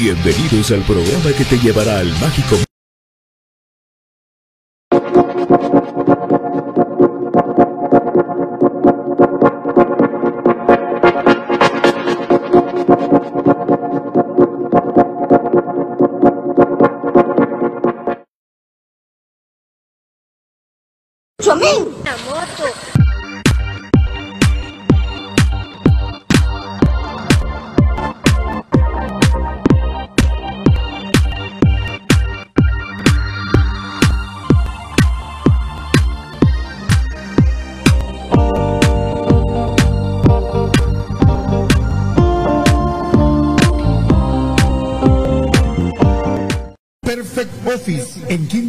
Bienvenidos al programa que te llevará al mágico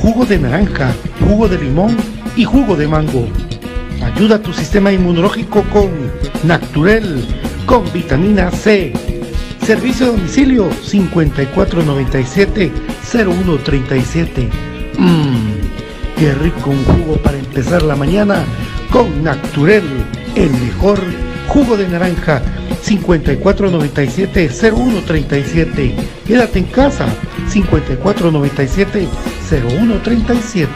jugo de naranja, jugo de limón y jugo de mango. Ayuda a tu sistema inmunológico con Naturel, con vitamina C. Servicio a domicilio 5497-0137. Mmm, qué rico un jugo para empezar la mañana con Naturel, el mejor jugo de naranja 5497-0137. Quédate en casa 5497-0137.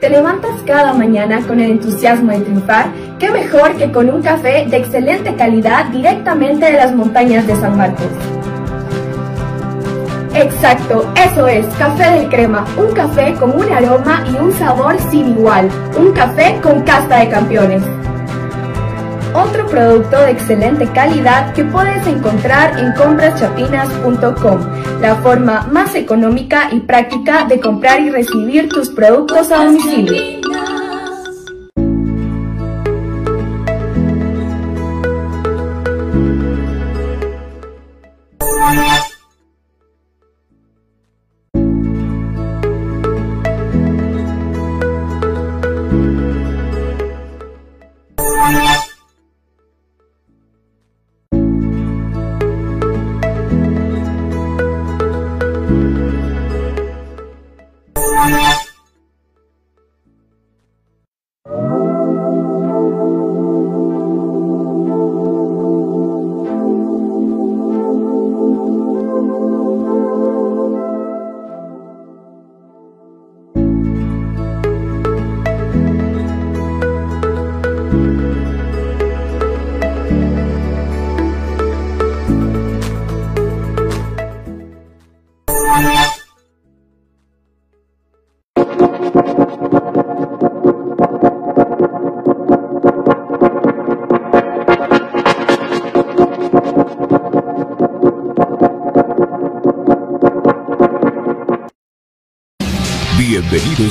¿Te levantas cada mañana con el entusiasmo de triunfar? ¿Qué mejor que con un café de excelente calidad directamente de las montañas de San Marcos? Exacto, eso es, café del crema, un café con un aroma y un sabor sin igual, un café con casta de campeones. Otro producto de excelente calidad que puedes encontrar en compraschapinas.com, la forma más económica y práctica de comprar y recibir tus productos a domicilio.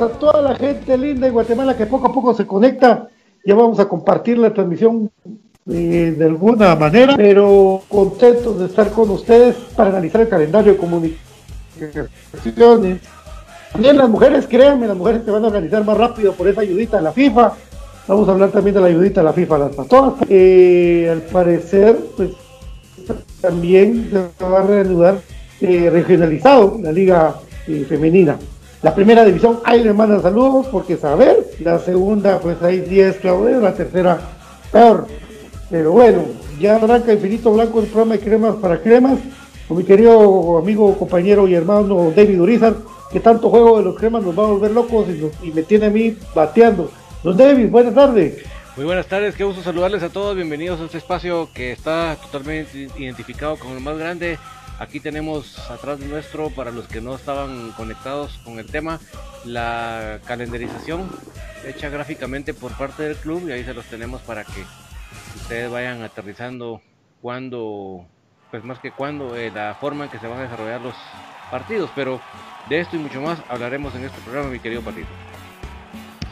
A toda la gente linda de Guatemala que poco a poco se conecta. Ya vamos a compartir la transmisión eh, de alguna manera, pero contentos de estar con ustedes para analizar el calendario de comunicaciones. También las mujeres, créanme, las mujeres se van a organizar más rápido por esa ayudita de la FIFA. Vamos a hablar también de la ayudita de la FIFA las pastoras. Eh, al parecer, pues también se va a reanudar eh, regionalizado la liga femenina. La primera división, ahí le mandan saludos porque saber. La segunda, pues hay 10 Claudio, la tercera, peor. Pero bueno, ya arranca Infinito Blanco el programa de cremas para cremas. Con mi querido amigo, compañero y hermano David Urizar, que tanto juego de los cremas nos va a volver locos y, y me tiene a mí bateando. Don David, buenas tardes. Muy buenas tardes, qué gusto saludarles a todos, bienvenidos a este espacio que está totalmente identificado con el más grande. Aquí tenemos atrás nuestro, para los que no estaban conectados con el tema, la calendarización hecha gráficamente por parte del club y ahí se los tenemos para que ustedes vayan aterrizando cuando, pues más que cuando, eh, la forma en que se van a desarrollar los partidos. Pero de esto y mucho más hablaremos en este programa, mi querido Patito.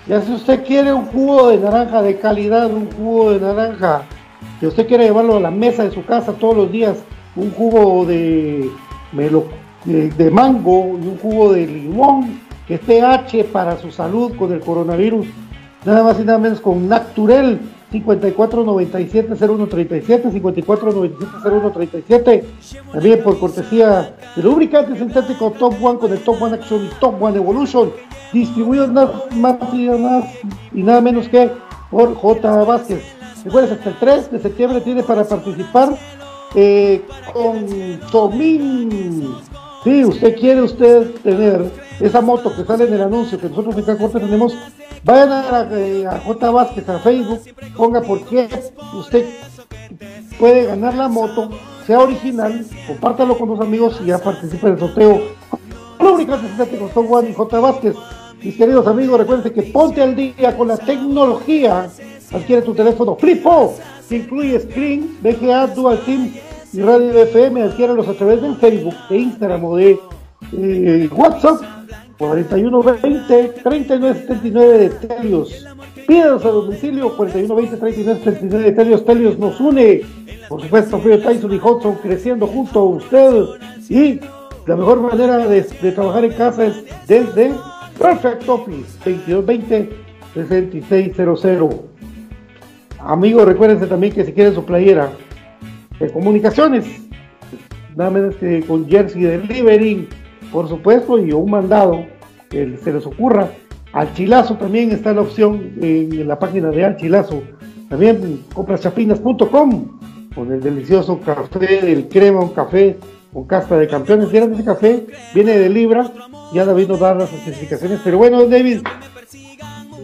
Ya si usted quiere un jugo de naranja de calidad, un jugo de naranja que usted quiere llevarlo a la mesa de su casa todos los días, un jugo de, de, de mango y un jugo de limón que esté H para su salud con el coronavirus, nada más y nada menos con Naturel 5497-0137, 5497-0137, también por cortesía de lubricante sintético Top One con el Top One Action y Top One Evolution, distribuidos nada más y nada, y nada menos que por J. Vázquez. Recuerden, hasta el 3 de septiembre tiene para participar eh, con Tomín. Si usted quiere usted tener esa moto que sale en el anuncio que nosotros en Corte tenemos, vayan a, eh, a, J Vázquez a Facebook, ponga por qué usted puede ganar la moto, sea original, compártalo con los amigos y ya participe en el sorteo. Lubricante sintético Son Juan y J Vázquez. Mis queridos amigos, recuerden que ponte al día con la tecnología. Adquiere tu teléfono Flipo, que incluye Screen, VGA, Dual SIM y Radio FM. Adquiéralos a través del Facebook, de Instagram o de eh, WhatsApp 4120-3979 de Telios. Pídanos a domicilio 4120-3979 de Telios. Telios nos une. Por supuesto, Frío Tyson y Hudson creciendo junto a usted. Y la mejor manera de, de trabajar en casa es desde Perfect Office 2220-6600. Amigos, recuérdense también que si quieren su playera de comunicaciones, nada menos que con Jersey Delivery por supuesto, y un mandado que se les ocurra. Al Chilazo también está la opción en, la página de Al Chilazo. También compraschapinas.com con el delicioso café del crema, un café con casta de campeones. Vieron ese café, viene de Libra, ya David nos da las especificaciones. Pero bueno, David,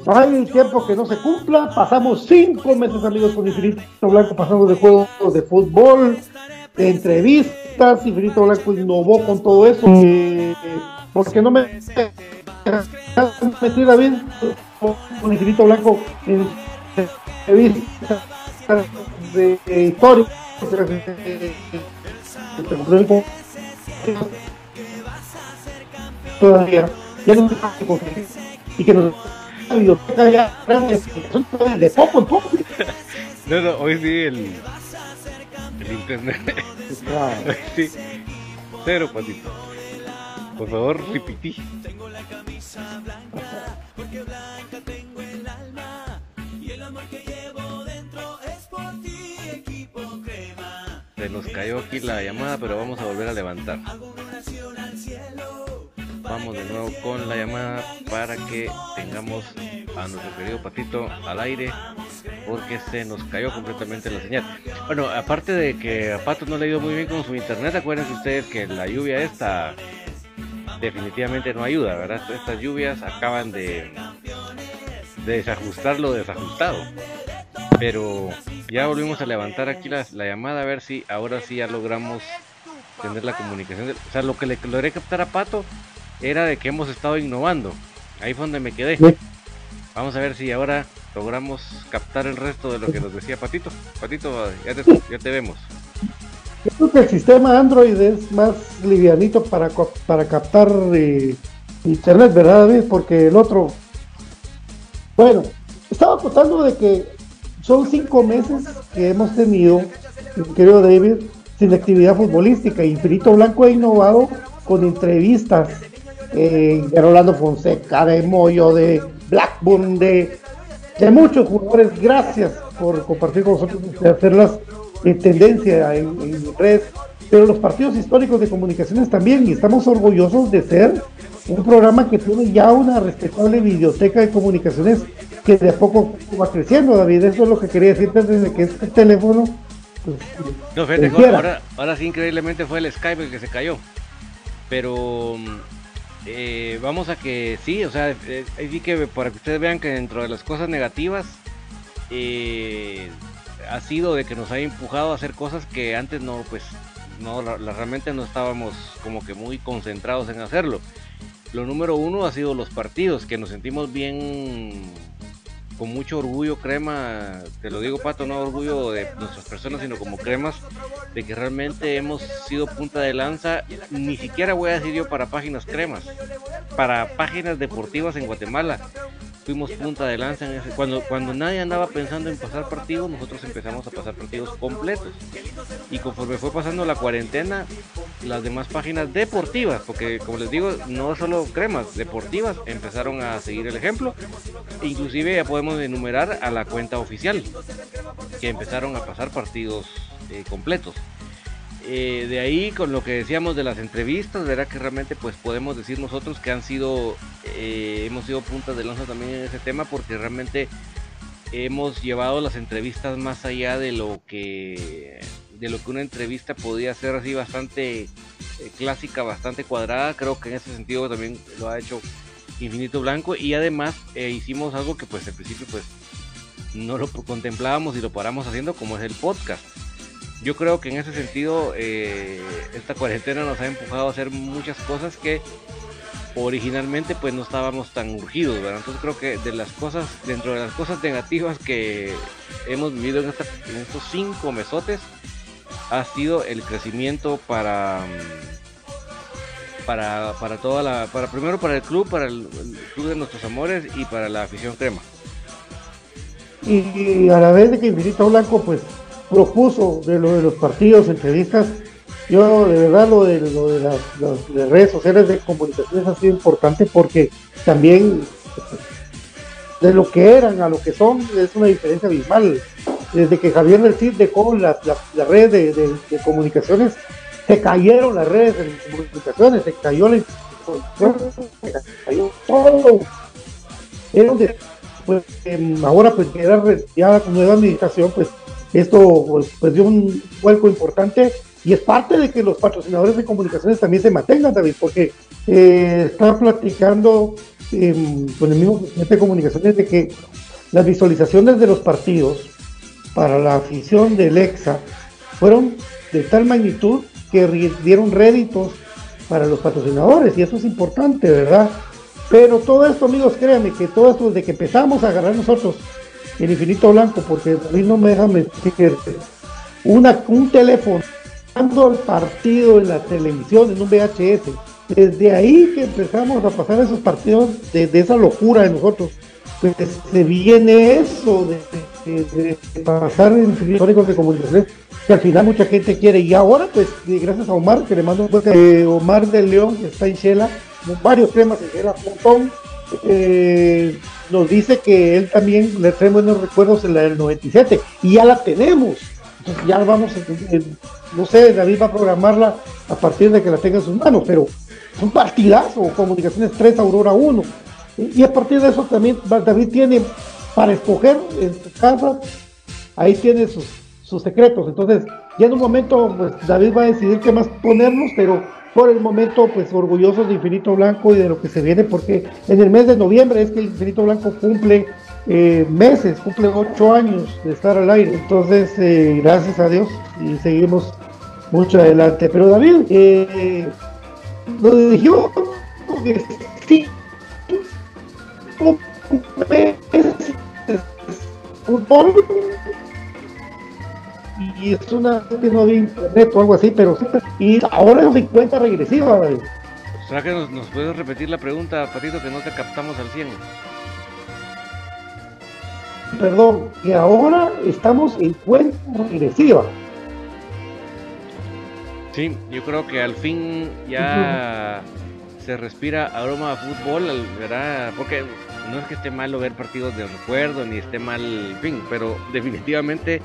hay el tiempo que no se cumpla. Pasamos cinco meses, amigos, con Infinito Blanco. Pasamos de juegos de fútbol, de entrevistas. Infinito Blanco innovó con todo eso. Eh, porque no me metí David con Infinito Blanco en entrevistas de, de historia. Todavía, ya no y que nos biblioteca ya de poco en poco. No, no, hoy sí el, el internet. Hoy sí, cero patito. Por favor, repití. Tengo la camisa blanca, porque blanca tengo el alma. Y el amor que llevo dentro es por ti, equipo crema. Se nos cayó aquí la llamada, pero vamos a volver a levantar. Vamos de nuevo con la llamada para que tengamos a nuestro querido Patito al aire porque se nos cayó completamente la señal. Bueno, aparte de que a Pato no le ha ido muy bien con su internet, acuérdense ustedes que la lluvia esta definitivamente no ayuda, ¿verdad? Estas lluvias acaban de, de desajustar lo desajustado. Pero ya volvimos a levantar aquí la, la llamada a ver si ahora sí ya logramos tener la comunicación. O sea, lo que le logré captar a Pato era de que hemos estado innovando. Ahí fue donde me quedé. Vamos a ver si ahora logramos captar el resto de lo que nos decía Patito. Patito, ya te, ya te vemos. Yo creo que el sistema Android es más livianito para, para captar eh, internet, ¿verdad, David? Porque el otro. Bueno, estaba contando de que son cinco meses que hemos tenido, querido David, sin actividad futbolística. Infinito Blanco ha innovado con entrevistas eh, de Rolando Fonseca, de Moyo, de Blackburn, de, de muchos jugadores. Gracias por compartir con nosotros y hacerlas en tendencia en, en redes pero los partidos históricos de comunicaciones también, y estamos orgullosos de ser un programa que tiene ya una respetable biblioteca de comunicaciones que de a poco va creciendo, David. Eso es lo que quería decirte desde que este teléfono. Pues, no, fíjate, ahora, ahora sí, increíblemente fue el Skype el que se cayó. Pero eh, vamos a que sí, o sea, eh, ahí sí que para que ustedes vean que dentro de las cosas negativas eh, ha sido de que nos ha empujado a hacer cosas que antes no, pues no, realmente no estábamos como que muy concentrados en hacerlo. Lo número uno ha sido los partidos, que nos sentimos bien con mucho orgullo crema, te lo digo Pato, no orgullo de nuestras personas, sino como cremas, de que realmente hemos sido punta de lanza, ni siquiera voy a decir yo para páginas cremas, para páginas deportivas en Guatemala fuimos punta de lanza en ese. Cuando, cuando nadie andaba pensando en pasar partidos, nosotros empezamos a pasar partidos completos. Y conforme fue pasando la cuarentena, las demás páginas deportivas, porque como les digo, no solo cremas, deportivas, empezaron a seguir el ejemplo. Inclusive ya podemos enumerar a la cuenta oficial, que empezaron a pasar partidos eh, completos. Eh, de ahí con lo que decíamos de las entrevistas, verá que realmente pues podemos decir nosotros que han sido, eh, hemos sido puntas de lanza también en ese tema porque realmente hemos llevado las entrevistas más allá de lo que de lo que una entrevista podía ser así bastante eh, clásica, bastante cuadrada. Creo que en ese sentido también lo ha hecho Infinito Blanco. Y además hicimos algo que pues al principio pues no lo contemplábamos y lo paramos haciendo como es el podcast yo creo que en ese sentido eh, esta cuarentena nos ha empujado a hacer muchas cosas que originalmente pues no estábamos tan urgidos, ¿verdad? Entonces creo que de las cosas, dentro de las cosas negativas que hemos vivido en, estos cinco mesotes, ha sido el crecimiento para para, para toda la, para primero para el club, para el, club de nuestros amores y para la afición crema. Y, a la vez de que Infinito Blanco pues propuso de lo de los partidos, entrevistas. Yo de verdad lo de, lo de las, redes sociales de comunicaciones ha sido importante porque también de lo que eran a lo que son es una diferencia abismal. Desde que Javier del Cid dejó las la, redes de, comunicaciones, se cayeron las redes de comunicaciones, se cayó la se cayó todo. pues, em, ahora pues ya con nueva administración pues esto pues, pues, dio un vuelco importante y es parte de que los patrocinadores de comunicaciones también se mantengan, David, porque eh, está platicando em, con el mismo presidente de comunicaciones de que las visualizaciones de los partidos para la afición del EXA fueron de tal magnitud que dieron réditos para los patrocinadores y eso es importante, ¿verdad? Pero todo esto, amigos, créanme que todo esto desde que empezamos a agarrar nosotros el infinito blanco, porque a mí no me deja mentir. Una, un teléfono, dando el partido en la televisión, en un VHS. Desde ahí que empezamos a pasar esos partidos de, esa locura de nosotros, pues se viene eso de, pasar en históricos de comunicación que al final mucha gente quiere. Y ahora, pues, gracias a Omar, que le mando un eh, Omar del León, que está en Shela, varios temas en Shela, un. Eh, nos dice que él también le trae buenos recuerdos en la del 97 y ya la tenemos. Ya vamos, no sé, David va a programarla a partir de que la tenga en sus manos, pero son o Comunicaciones 3, Aurora 1. Y a partir de eso también David tiene para escoger en su casa, ahí tiene sus, sus secretos. Entonces, ya en un momento, pues David va a decidir qué más ponernos, pero por el momento, pues orgullosos de Infinito Blanco y de lo que se viene, porque en el mes de noviembre es que Infinito Blanco cumple eh, meses, cumple ocho años de estar al aire. Entonces, eh, gracias a Dios y seguimos mucho adelante. Pero David, eh, nos dijo que sí, fútbol y es una que no había internet o algo así, pero y ahora es 50 regresiva, ¿Será que nos, puedes repetir la pregunta, Patito, que no te captamos al 100? Perdón, que ahora estamos en cuenta regresiva. Sí, yo creo que al fin ya se respira aroma a fútbol, ¿verdad? Porque no es que esté malo ver partidos de recuerdo, ni esté mal, fin, pero definitivamente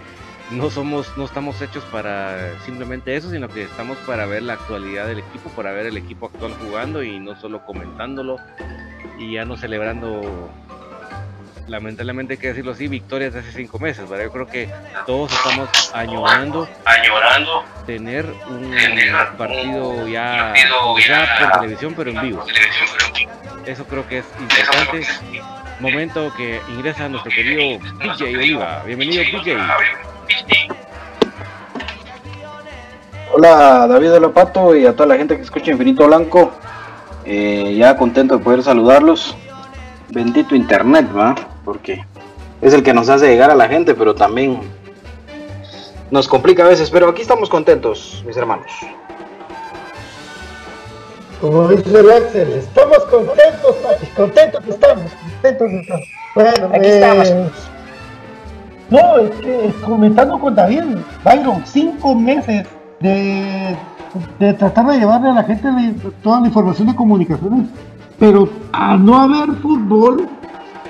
no somos, no estamos hechos para simplemente eso, sino que estamos para ver la actualidad del equipo, para ver el equipo actual jugando y no solo comentándolo y ya no celebrando, lamentablemente hay que decirlo así, victorias de hace cinco meses, ¿verdad? Yo creo que todos estamos añorando, añorando tener un partido ya, por televisión, pero en vivo. Eso creo que es importante. Momento que ingresa nuestro querido DJ Oliva. Bienvenido, DJ. Hola David Lopato y a toda la gente que escucha Infinito Blanco. Eh, ya contento de poder saludarlos. Bendito internet, ¿va? Porque es el que nos hace llegar a la gente, pero también nos complica a veces. Pero aquí estamos contentos, mis hermanos. Como dice el Axel, estamos contentos, contentos que estamos, contentos que estamos. Bueno, aquí estamos. No, es que comentando con David, Byron, cinco meses de, tratar de llevarle a la gente toda la información de comunicaciones, pero al no haber fútbol,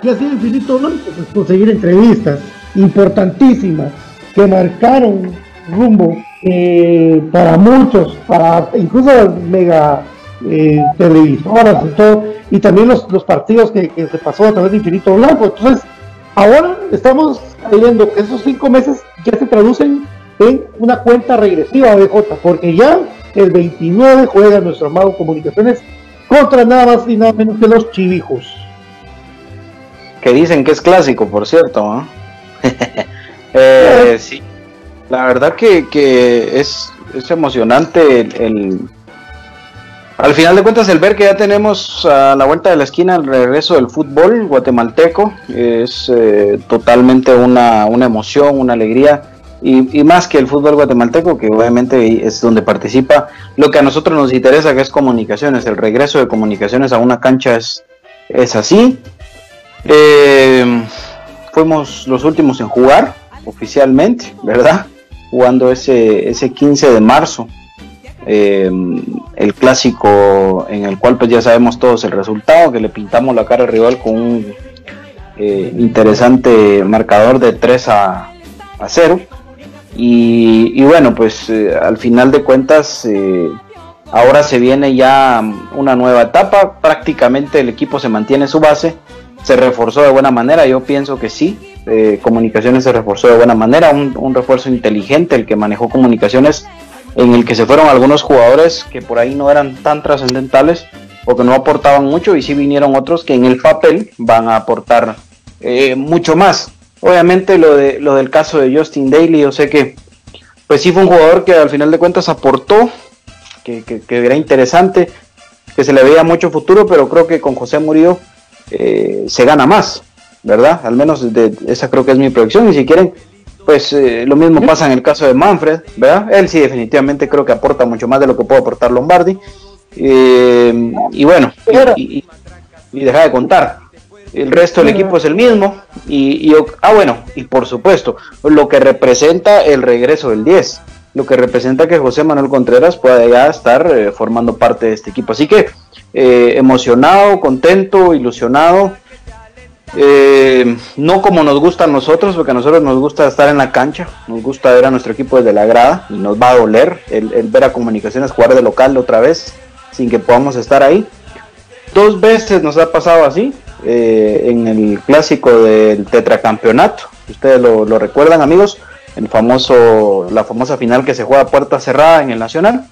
¿qué hacía Infinito Blanco? Pues conseguir entrevistas importantísimas que marcaron rumbo eh, para muchos, para incluso mega eh, televisoras y todo, y también los, los partidos que, que se pasó a través de Infinito Blanco. Entonces, ahora estamos viendo que esos cinco meses ya se traducen en una cuenta regresiva BJ, porque ya el 29 juega nuestro amado Comunicaciones contra nada más y nada menos que los chivijos. Que dicen que es clásico, por cierto. eh, sí, la verdad que, que es, es emocionante el, al final de cuentas, el ver que ya tenemos a la vuelta de la esquina el regreso del fútbol guatemalteco es eh, totalmente una, emoción, una alegría. Y, más que el fútbol guatemalteco, que obviamente es donde participa, lo que a nosotros nos interesa, que es comunicaciones, el regreso de comunicaciones a una cancha es, es así. Eh, fuimos los últimos en jugar oficialmente, ¿verdad? Jugando ese, ese 15 de marzo eh, el clásico en el cual pues ya sabemos todos el resultado, que le pintamos la cara al rival con un eh, interesante marcador de 3 a, 0. Y, bueno, pues eh, al final de cuentas ahora se viene ya una nueva etapa, prácticamente el equipo se mantiene su base, se reforzó de buena manera, yo pienso que sí, comunicaciones se reforzó de buena manera, un, un refuerzo inteligente el que manejó comunicaciones en el que se fueron algunos jugadores que por ahí no eran tan trascendentales o que no aportaban mucho y sí vinieron otros que en el papel van a aportar eh, mucho más. Obviamente lo, de, lo del caso de Justin Daly, yo sé que pues sí fue un jugador que al final de cuentas aportó, que, era interesante, que se le veía mucho futuro, pero creo que con José Murillo eh, se gana más, ¿verdad? Al menos de, esa creo que es mi proyección y si quieren pues eh, lo mismo pasa en el caso de Manfred, ¿verdad? Él sí definitivamente creo que aporta mucho más de lo que puede aportar Lombardi. Eh, y bueno, y, deja de contar. El resto del equipo es el mismo. Y, ah, bueno, y por supuesto, lo que representa el regreso del 10. Lo que representa que José Manuel Contreras pueda ya estar eh, formando parte de este equipo. Así que emocionado, contento, ilusionado eh, no como nos gusta a nosotros, porque a nosotros nos gusta estar en la cancha, nos gusta ver a nuestro equipo desde la grada y nos va a doler el, ver a Comunicaciones jugar de local otra vez sin que podamos estar ahí. Dos veces nos ha pasado así eh, en el clásico del tetracampeonato. Ustedes lo, recuerdan, amigos, el famoso, la famosa final que se juega a puerta cerrada en el Nacional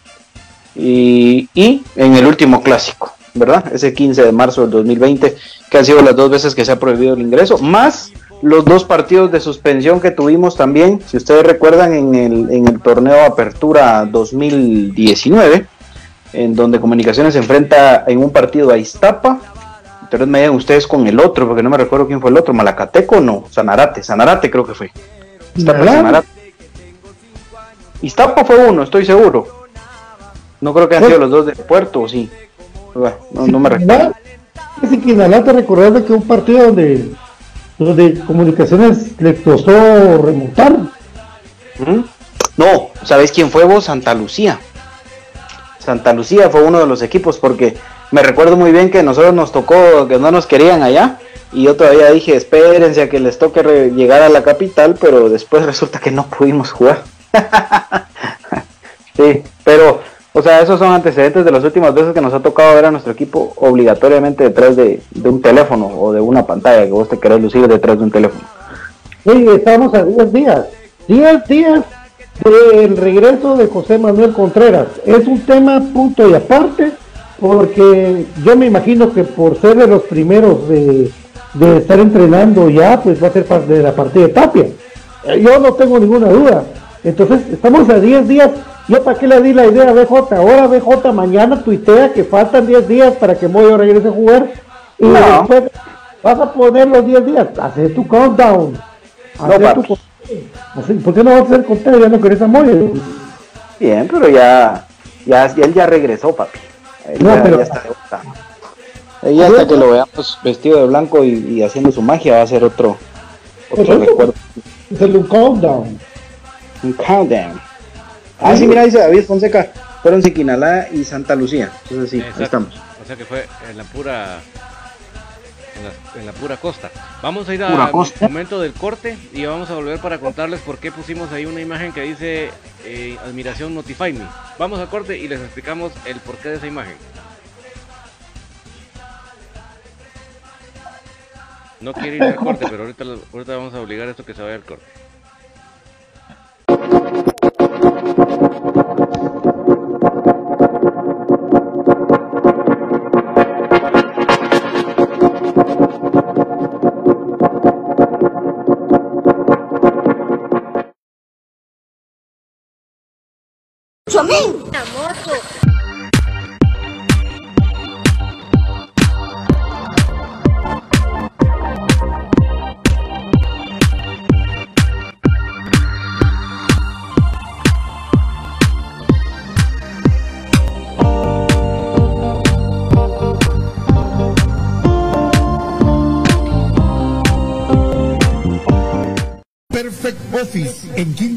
y en el último clásico. ¿Verdad? Ese 15 de marzo del 2020, que han sido las dos veces que se ha prohibido el ingreso, más los dos partidos de suspensión que tuvimos también, si ustedes recuerdan, en el, en el torneo Apertura 2019, en donde Comunicaciones se enfrenta en un partido a Iztapa, entonces me digan ustedes con el otro, porque no me recuerdo quién fue el otro, Malacateco no, Sanarate, Sanarate creo que fue. Iztapa, Sanarate. Iztapa fue uno, estoy seguro. No creo que han sido los dos de Puerto, sí. No, me recuerdo. Es que recordás de que un partido donde, donde Comunicaciones le costó remontar. No, ¿sabéis quién fue vos? Santa Lucía. Santa Lucía fue uno de los equipos porque me recuerdo muy bien que nosotros nos tocó que no nos querían allá y yo todavía dije espérense a que les toque llegar a la capital, pero después resulta que no pudimos jugar. sí, pero o sea, esos son antecedentes de las últimas veces que nos ha tocado ver a nuestro equipo obligatoriamente detrás de, un teléfono o de una pantalla que vos te querés lucir detrás de un teléfono. Sí, estamos a 10 días, 10 días del regreso de José Manuel Contreras. Es un tema punto y aparte, porque yo me imagino que por ser de los primeros de, de estar entrenando ya, pues va a ser parte de la partida de Tapia. Eh, yo no tengo ninguna duda. Entonces, estamos a 10 días yo para qué le di la idea a BJ. Ahora BJ mañana tuitea que faltan 10 días para que Moyo regrese a jugar. Y después vas a poner los 10 días. Hacer tu countdown. ¿Por qué no vas a hacer conteo? Ya no querés a Moyo. Bien, pero ya, ya, él ya regresó, papi. no, pero... ya está de vuelta. Y hasta que lo veamos vestido de blanco y, haciendo su magia va a ser otro, otro recuerdo. Es un countdown. Un countdown. Ah, sí, mira, dice David Fonseca, fueron Siquinalá y Santa Lucía. Entonces sí, estamos. O sea que fue en la pura en la, pura costa. Vamos a ir al momento del corte y vamos a volver para contarles por qué pusimos ahí una imagen que dice eh, admiración notify me. Vamos al corte y les explicamos el porqué de esa imagen. No quiere ir al corte, pero ahorita, ahorita vamos a obligar a esto que se vaya al corte. Thank you.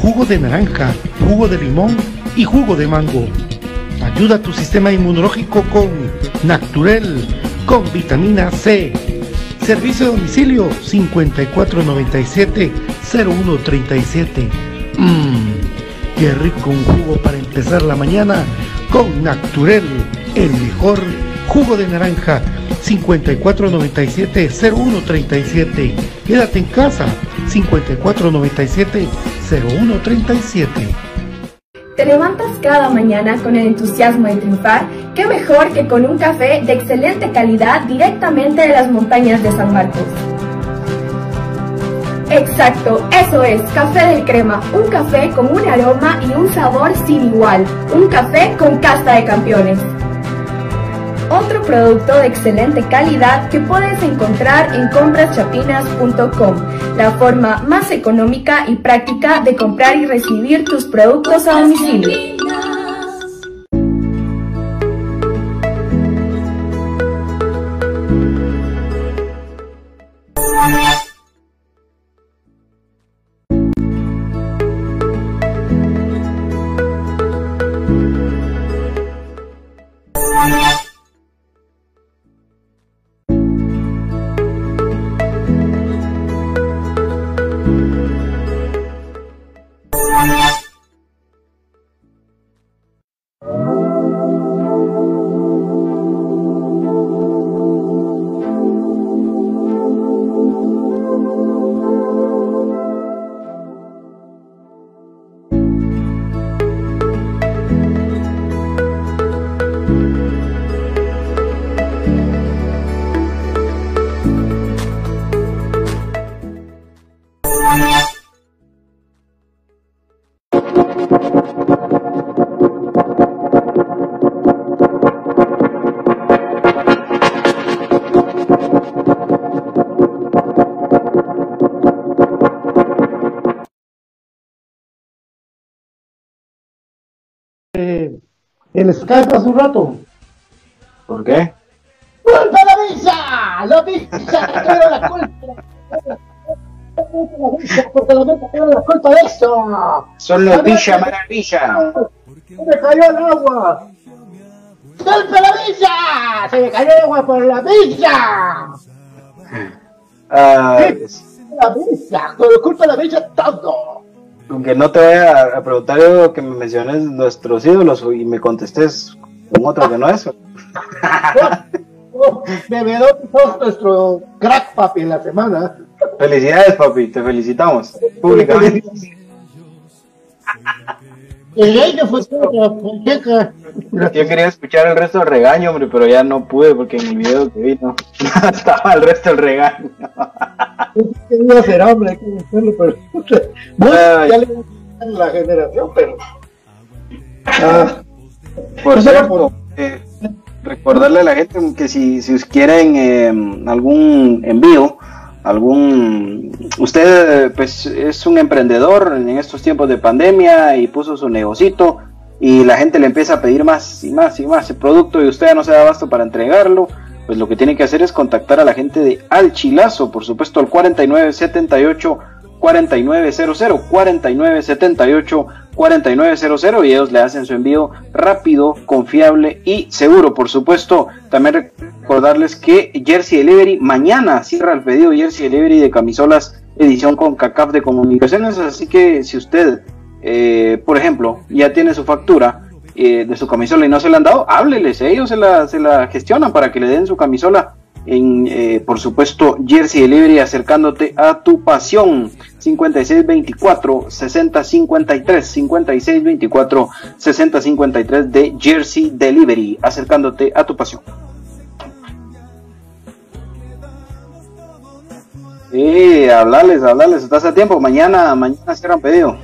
jugo de naranja, jugo de limón y jugo de mango. Ayuda a tu sistema inmunológico con Naturel, con vitamina C. Servicio de domicilio 5497-0137. Mmm, qué rico un jugo para empezar la mañana con Naturel, el mejor jugo de naranja 5497-0137. Quédate en casa 5497-0137. ¿Te levantas cada mañana con el entusiasmo de triunfar? ¿Qué mejor que con un café de excelente calidad directamente de las montañas de San Marcos? Exacto, eso es, Café del Crema, un café con un aroma y un sabor sin igual, un café con casta de campeones otro producto de excelente calidad que puedes encontrar en compraschapinas.com, la forma más económica y práctica de comprar y recibir tus productos a domicilio. El Skype hace un rato. ¿Por qué? ¡Culpa la visa! ¡La visa! ¡Quiero la culpa! Porque la visa tiene la culpa de eso. Son los Villa Maravilla. ¡Se me cayó el agua! ¡Culpa la visa! ¡Se me cayó el agua por la visa! Ah, La visa, con culpa de la visa todo. Aunque no te vaya a preguntar algo que me menciones nuestros ídolos y me contestes con otro que no es. Bebedor sos nuestro crack papi en la semana. Felicidades, papi, te felicitamos públicamente. El. Yo quería escuchar el resto del regaño, hombre, pero ya no pude porque en el video que vi no estaba el resto del regaño. Quería ser hombre, hay que decirlo, pero. Ay. ya le a la generación, pero. Ah, Por cierto, eh, recordarle a la gente que si, si quieren eh, algún envío, algún usted pues es un emprendedor en estos tiempos de pandemia y puso su negocito y la gente le empieza a pedir más y más y más. El producto y usted ya no se da abasto para entregarlo, pues lo que tiene que hacer es contactar a la gente de Alchilazo, por supuesto al 4978 4900 4978 4900 y ellos le hacen su envío rápido, confiable y seguro. Por supuesto, también recordarles que Jersey Delivery mañana cierra el pedido Jersey Delivery de camisolas edición con CACAF de comunicaciones, así que si usted, eh, por ejemplo, ya tiene su factura eh, de su camisola y no se la han dado, hábleles, ellos se la, se la gestionan para que le den su camisola en, eh, por supuesto, Jersey Delivery acercándote a tu pasión. 5624 6053 5624 6053 de Jersey Delivery acercándote a tu pasión. Sí, hablarles, hablarles, estás a tiempo. Mañana, mañana cierran pedido.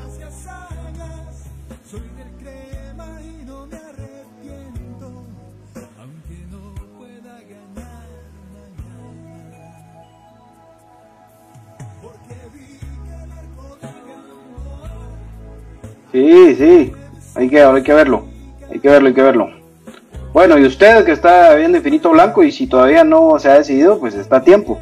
Sí, sí, hay que, hay que verlo, hay que verlo, hay que verlo. Bueno, y usted que está viendo Infinito Blanco y si todavía no se ha decidido, pues está a tiempo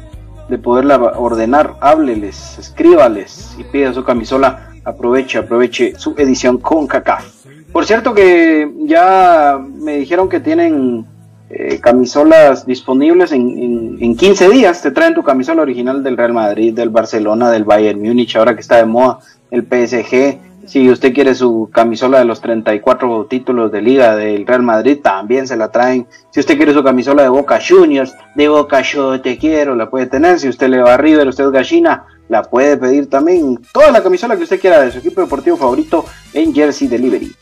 de poderla ordenar, hábleles, escríbales y pida su camisola, aproveche, aproveche su edición con caca. Por cierto que ya me dijeron que tienen eh, camisolas disponibles en, en, en 15 días, te traen tu camisola original del Real Madrid, del Barcelona, del Bayern Múnich, ahora que está de moda el PSG, si usted quiere su camisola de los 34 títulos de liga del Real Madrid, también se la traen. Si usted quiere su camisola de Boca Juniors, de Boca yo te quiero, la puede tener. Si usted le va a River, usted es gallina, la puede pedir también. Toda la camisola que usted quiera de su equipo deportivo favorito en Jersey Delivery.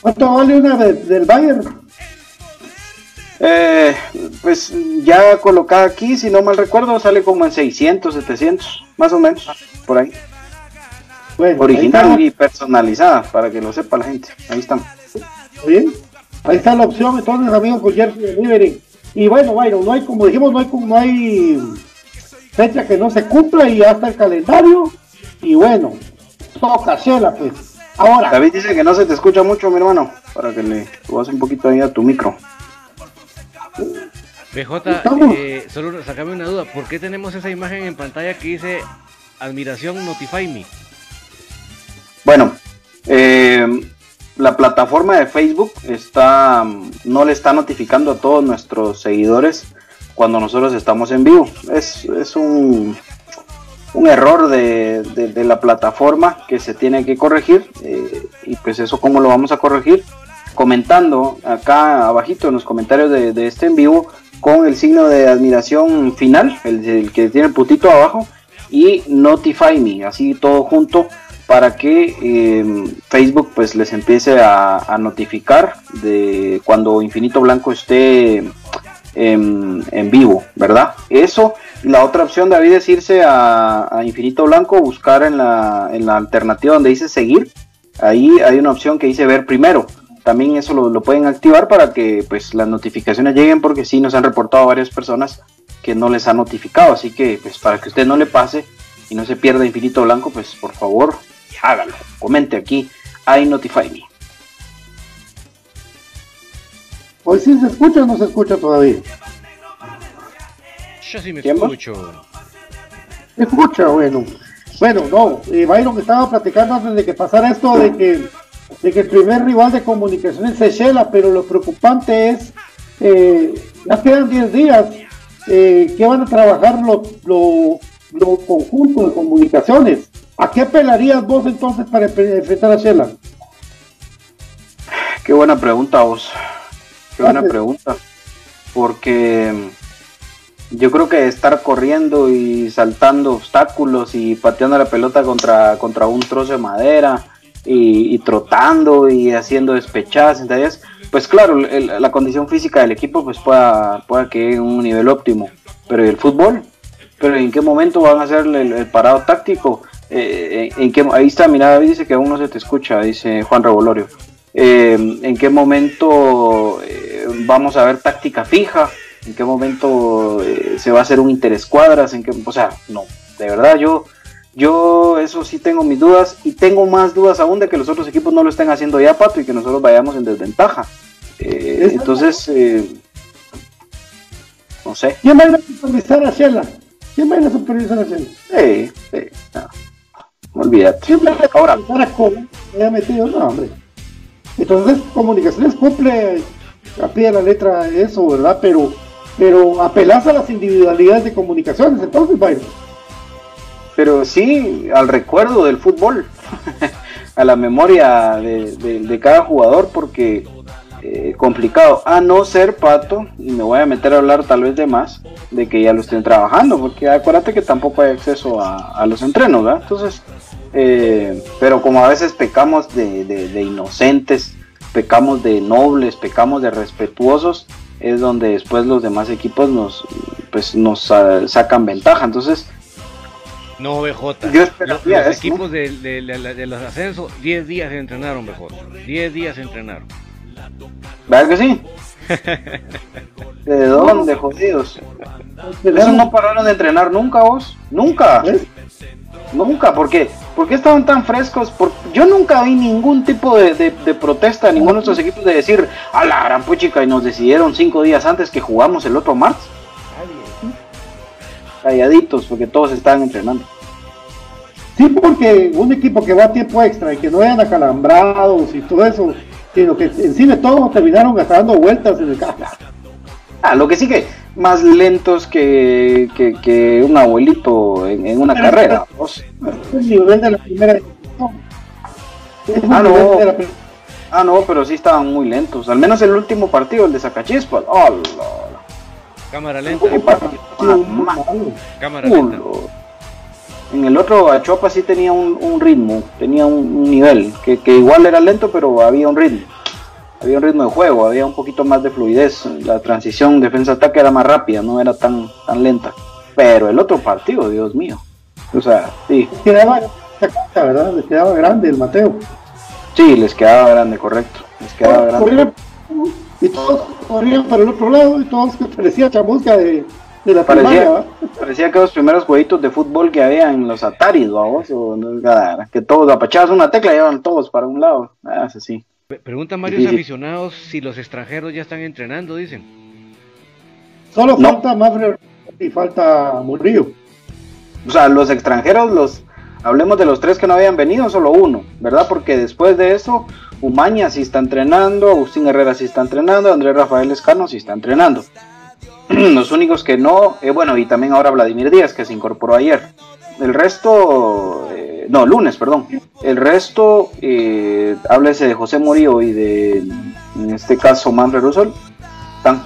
¿Cuánto vale una de- del Bayern? Eh, pues ya colocada aquí, si no mal recuerdo, sale como en 600, 700, más o menos, por ahí. Bueno, Original y personalizada, para que lo sepa la gente. Ahí están. está, bien. Ahí está la opción, entonces, amigos, con Jersey Delivery. Y bueno, bueno, no hay, como dijimos, no hay, no hay fecha que no se cumpla y ya está el calendario. Y bueno, toca hacerla, pues. Ahora, David dice que no se te escucha mucho, mi hermano, para que le subas un poquito ahí a tu micro. BJ, eh, solo sacame una duda. ¿Por qué tenemos esa imagen en pantalla que dice admiración Notify Me? Bueno, eh, la plataforma de Facebook está, no le está notificando a todos nuestros seguidores cuando nosotros estamos en vivo. Es, es un, un error de, de- la plataforma que se tiene que corregir. eh, y pues eso, ¿cómo lo vamos a corregir? Comentando acá abajito en los comentarios de, de este en vivo con el signo de admiración final, el, el que tiene el putito abajo, y Notify Me, así todo junto para que eh, Facebook pues les empiece a, notificar de cuando Infinito Blanco esté en, en vivo, ¿verdad? Eso, la otra opción, David, es irse a, a Infinito Blanco, buscar en la, en la alternativa donde dice seguir, ahí hay una opción que dice ver primero. También eso lo, lo pueden activar para que pues las notificaciones lleguen porque sí nos han reportado varias personas que no les ha notificado, así que pues para que usted no le pase y no se pierda Infinito Blanco, pues por favor hágalo, comente aquí, I Notify Me. Hoy sí se escucha o no se escucha todavía. Yo sí me escucho. Se escucha, bueno. Bueno, no, eh, Byron estaba platicando antes de que pasara esto de que, de que el primer rival de comunicaciones es Shela, pero lo preocupante es, eh, ya quedan 10 días, eh, que van a trabajar los lo, lo conjunto de comunicaciones. ¿A qué apelarías vos entonces para enfrentar a Shela? Qué buena pregunta vos. Qué buena Gracias. pregunta. Porque yo creo que estar corriendo y saltando obstáculos y pateando la pelota contra, contra un trozo de madera y, y trotando y haciendo despechadas, sentadillas, pues claro, el- la condición física del equipo pues pueda, pueda que llegue a un nivel óptimo. Pero ¿y el fútbol? ¿Pero en qué momento van a hacer el, el parado táctico? Eh, en qué, ahí está, mira, David dice que aún no se te escucha, dice Juan Revolorio. Eh, en qué momento eh, vamos a ver táctica fija, en qué momento eh, se va a hacer un interescuadras, en qué, o sea, no, de verdad yo, yo eso sí tengo mis dudas y tengo más dudas aún de que los otros equipos no lo estén haciendo ya, Pato, y que nosotros vayamos en desventaja. Entonces, eh, no sé. ¿Quién va a ir a supervisar a Shela? ¿Quién va a ir a supervisar a Shela? Sí, sí, no, olvídate. ¿Quién va a ir a Ahora, Cobo? ¿Me ha metido? No, hombre. Entonces, comunicaciones cumple a pie de la letra eso, ¿verdad? Pero, pero apelas a las individualidades de comunicaciones, entonces, Byron. pero sí al recuerdo del fútbol, a la memoria de, de- de cada jugador, porque eh, complicado, a no ser pato, y me voy a meter a hablar tal vez de más, de que ya lo estén trabajando, porque acuérdate que tampoco hay acceso a, a los entrenos, ¿verdad? Entonces, eh, pero como a veces pecamos de, de- de inocentes, pecamos de nobles, pecamos de respetuosos, es donde después los demás equipos nos, pues, nos ah, sacan ventaja. Entonces, No, BJ. Yo esperaría los, los eso, equipos de, de- de- de los ascensos, 10 días entrenaron, BJ. 10 días entrenaron. ¿Verdad que sí? ¿De dónde, jodidos? Esos no pararon de entrenar nunca, vos. Nunca. ¿Ves? Nunca. ¿Por qué? ¿Por qué estaban tan frescos? Por- Yo nunca vi ningún tipo de, de- de protesta de ninguno de nuestros equipos de decir, a la gran puchica, y nos decidieron cinco días antes que jugamos el otro martes. Calladitos, porque todos estaban entrenando. Sí, porque un equipo que va a tiempo extra y que no vayan acalambrados y todo eso, sino que encima de todo terminaron hasta dando vueltas en el campo. Ah, lo que sí que más lentos que, que, que un abuelito en, en una carrera. vos. Es el nivel de la primera división. Es el Ah, no. Ah, no, pero sí estaban muy lentos. Al menos el último partido, el de Zacachispas. ¡Oh, Cámara lenta. Cámara lenta. En el otro, Achopa sí tenía un, un ritmo, tenía un, un nivel, que, que igual era lento, pero había un ritmo. Había un ritmo de juego, había un poquito más de fluidez. La transición defensa-ataque era más rápida, no era tan, tan lenta. Pero el otro partido, Dios mío. O sea, sí, quedaba, ¿verdad? Les quedaba grande el Mateo. sí, les quedaba grande, correcto. Les quedaba grande. Corrían, y todos corrían para el otro lado y todos parecía chamusca de, de la primaria, Parecía, ¿va? parecía que los primeros jueguitos de fútbol que había en los Ataris, vamos, que todos apachabas una tecla y iban todos para un lado. Ah. Pre- Preguntan varios aficionados si los extranjeros ya están entrenando, dicen. Solo No. falta Mafre y falta Murillo. O sea, los extranjeros, los hablemos de los tres que no habían venido, solo uno, ¿verdad? Porque después de eso, Umaña sí está entrenando, Agustín Herrera sí está entrenando, Andrés Rafael Escano sí está entrenando. los únicos que no, eh, bueno, y también ahora Vladimir Díaz, que se incorporó ayer. El resto, eh, no, lunes, perdón. El resto, eh, háblese de José Murillo y de, en este caso, Manfred Russell, están,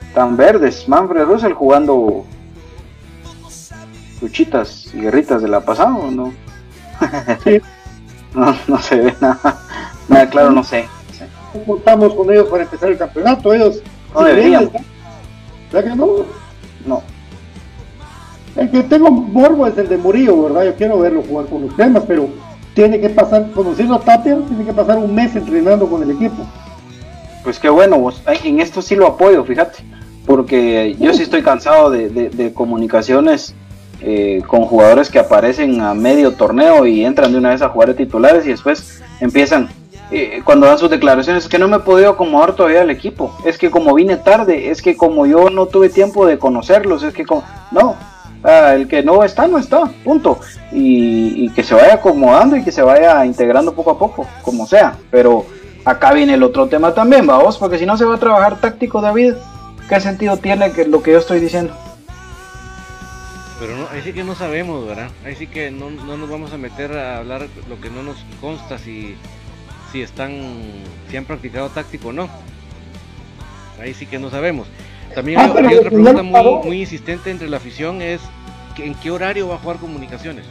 están verdes. Manfred Russell jugando luchitas y guerritas de la pasada, ¿o ¿no? Sí. no, no se ve nada, nada claro, no sé. No contamos con ellos para empezar el campeonato. Ellos No si les- ¿verdad que no? No, El que tengo morbo es el de Murillo, ¿verdad? Yo quiero verlo jugar con los temas, pero tiene que pasar, conociendo a Tapia, tiene que pasar un mes entrenando con el equipo. pues qué bueno, vos, en esto sí lo apoyo, fíjate, porque yo sí estoy cansado de, de- de comunicaciones eh, con jugadores que aparecen a medio torneo y entran de una vez a jugar de titulares y después empiezan, eh, cuando dan sus declaraciones, es que no me he podido acomodar todavía al equipo, es que como vine tarde, es que como yo no tuve tiempo de conocerlos, es que como... No, ah, el que no está, no está, punto. Y, que se vaya acomodando y que se vaya integrando poco a poco, como sea. Pero acá viene el otro tema también, vamos, porque si no se va a trabajar táctico, David, ¿qué sentido tiene que lo que yo estoy diciendo? Pero no, ahí sí que no sabemos, ¿verdad? Ahí sí que no, no nos vamos a meter a hablar lo que no nos consta si si están, si han practicado táctico o no. Ahí sí que no sabemos. También hay, ah, otra pregunta muy, muy insistente entre la afición es ¿en qué horario va a jugar comunicaciones?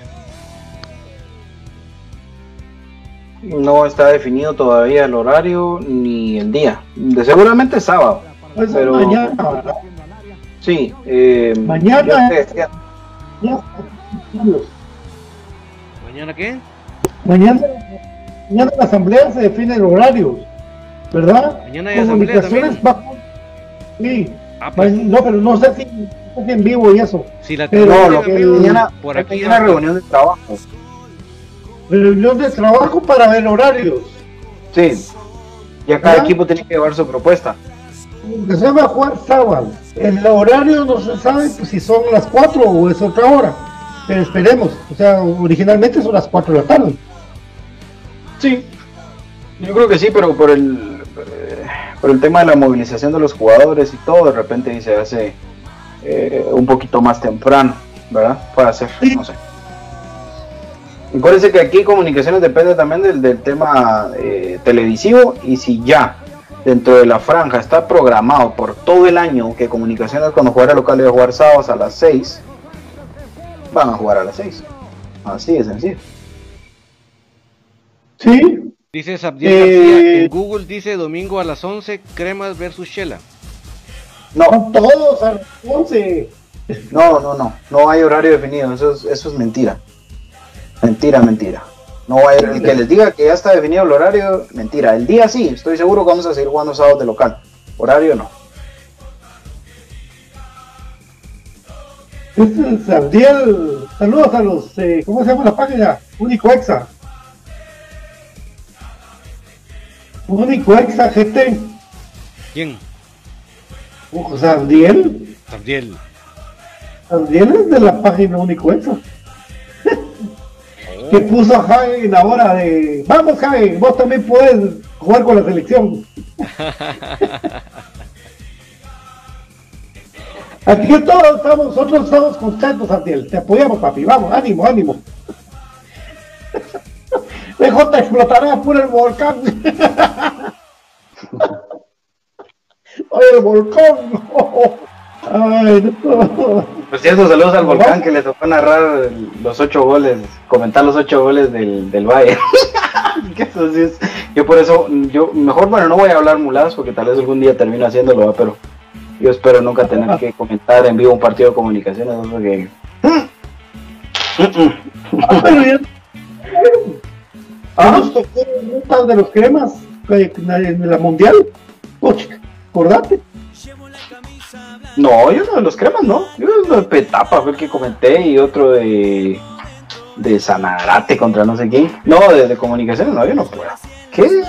No está definido todavía el horario ni el día. De seguramente sábado. Pues pero... Mañana. Sí. Eh, mañana. ¿Mañana qué? Mañana mañana en la asamblea se define el horario, ¿verdad? Mañana hay Comunicaciones asamblea Sí. Ah, pues. No, pero no sé si, en vivo y eso. Si la pero, no, lo que mañana, por aquí hay una reunión de trabajo. Reunión de trabajo para ver horarios. Sí. Y cada equipo tiene que llevar su propuesta. Se va a jugar sábado. El horario no se sabe pues, si son las 4 o es otra hora. Pero esperemos. O sea, originalmente son las 4 de la tarde. Sí, yo creo que sí, pero por el, por el tema de la movilización de los jugadores y todo, de repente se hace eh, un poquito más temprano, ¿verdad? Para hacer, no sé. Acuérdense que aquí comunicaciones depende también del, del tema eh, televisivo y si ya dentro de la franja está programado por todo el año que comunicaciones cuando juega local debe jugar sábados a las 6, van a jugar a las 6. Así de sencillo. Sí. Dice Sabdiel eh, en Google dice domingo a las 11, Cremas versus Shela. No, todos a las 11. No, no, no, no hay horario definido, eso es, eso es mentira. Mentira, mentira. No hay, el que les diga que ya está definido el horario, mentira. El día sí, estoy seguro que vamos a seguir jugando sábados de local. Horario no. Este es Sabdiel, saludos a los, eh, ¿cómo se llama la página? Único Exa. Único ex gente. ¿Quién? Uh, Sandiel. Sandiel. Sandiel es de la página único exa. que puso a Javi en la hora de vamos Javi, vos también puedes jugar con la selección. Aquí todos estamos, nosotros estamos contentos, Sandiel. Te apoyamos, papi. Vamos, ánimo, ánimo. Te explotará por el volcán. Ay, el volcán. Ay, no. Pues cierto, saludos al volcán que le tocó narrar los ocho goles, comentar los ocho goles del, del Valle. Entonces, yo por eso, yo mejor, bueno, no voy a hablar muladas porque tal vez algún día termino haciéndolo, pero yo espero nunca tener que comentar en vivo un partido de comunicaciones, porque... Ah, nos tocó un de los cremas en la mundial. acordate. No, yo no de los cremas, no. Yo uno de Petapa fue el que comenté y otro de de Sanarate contra no sé quién. No, de, comunicaciones, no, yo no puedo. ¿Qué?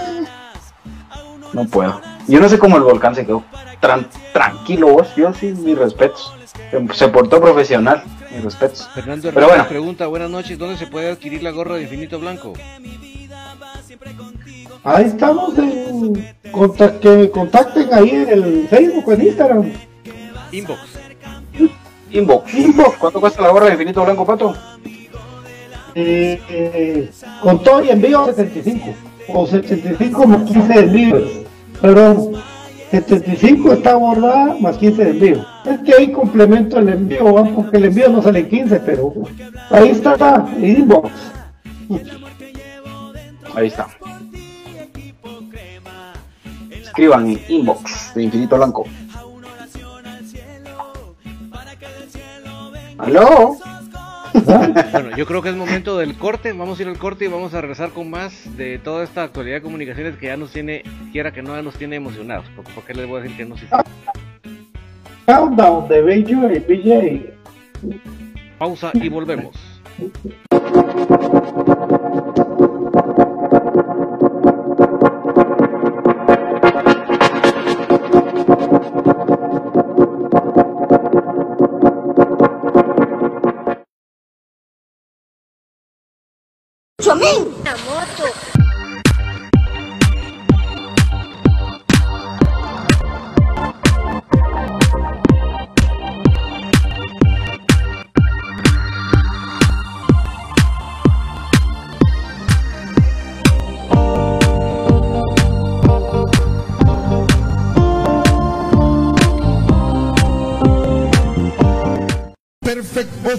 No puedo. Yo no sé cómo el volcán se quedó tranquilo vos. Yo sí, mis respetos. Se portó profesional, mis respetos. Fernando Pero bueno. pregunta, buenas noches, ¿dónde se puede adquirir la gorra de Infinito Blanco? Ahí estamos en que contacten ahí en el Facebook o en Instagram. Inbox. Inbox. Inbox. ¿Cuánto cuesta la gorra de Infinito Blanco, Pato? Eh, eh, con todo y envío 75 o 75 más 15 de envíos. Perdón, 75 está bordada más 15 de envío. Es que ahí complemento el envío, porque el envío no sale en 15, pero ahí está, inbox. Ahí está. Escriban en inbox de Infinito Blanco. ¿Aló? bueno, yo creo que es momento del corte. Vamos a ir al corte y vamos a regresar con más de toda esta actualidad de comunicaciones que ya nos tiene, quiera que no, ya nos tiene emocionados. Porque, ¿Por qué les voy a decir que no? Si... Countdown de BJ. Pausa y volvemos.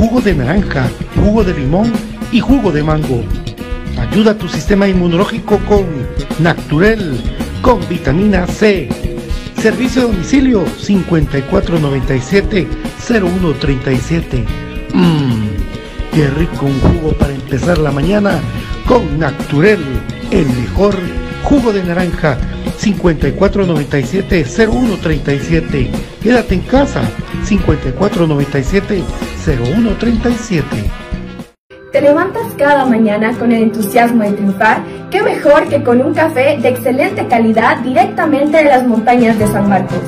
jugo de naranja, jugo de limón y jugo de mango. Ayuda a tu sistema inmunológico con Naturel, con vitamina C. Servicio de domicilio 5497-0137. Mmm, qué rico un jugo para empezar la mañana con Naturel, el mejor jugo de naranja 5497-0137. Quédate en casa 5497-0137. ¿Te levantas cada mañana con el entusiasmo de triunfar? ¿Qué mejor que con un café de excelente calidad directamente de las montañas de San Marcos?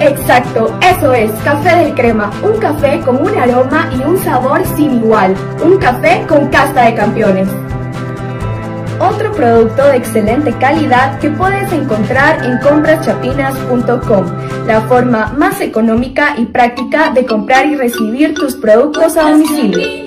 Exacto, eso es, Café del Crema, un café con un aroma y un sabor sin igual, un café con casta de campeones. Otro producto de excelente calidad que puedes encontrar en compraschapinas.com, la forma más económica y práctica de comprar y recibir tus productos a domicilio.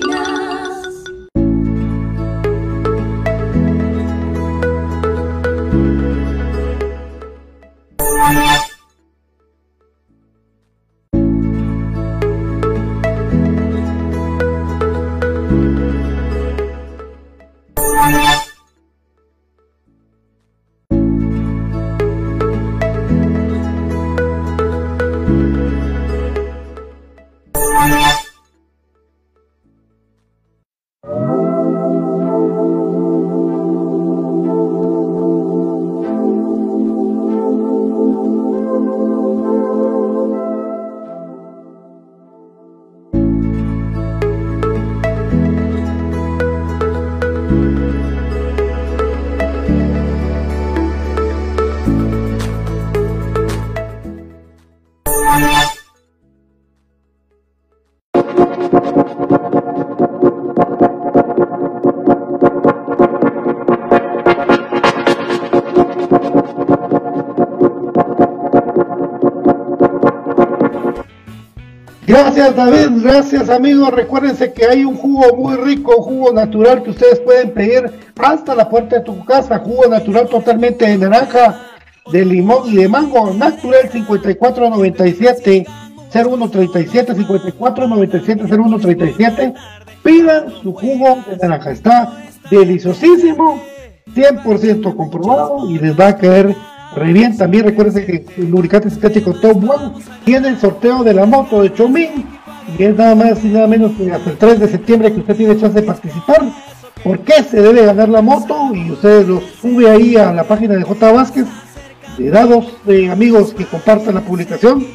Gracias gracias amigos. Recuérdense que hay un jugo muy rico, jugo natural que ustedes pueden pedir hasta la puerta de tu casa. Jugo natural totalmente de naranja, de limón y de mango. Natural 5497 0137 5497 0137. Pidan su jugo de naranja. Está deliciosísimo, 100% comprobado y les va a caer re bien. También recuerden que el lubricante sintético Top One tiene el sorteo de la moto de Chomín y es nada más y nada menos que hasta el 3 de septiembre que usted tiene chance de participar. ¿Por qué se debe ganar la moto? Y usted lo sube ahí a la página de J. Vázquez, de dados de amigos que compartan la publicación.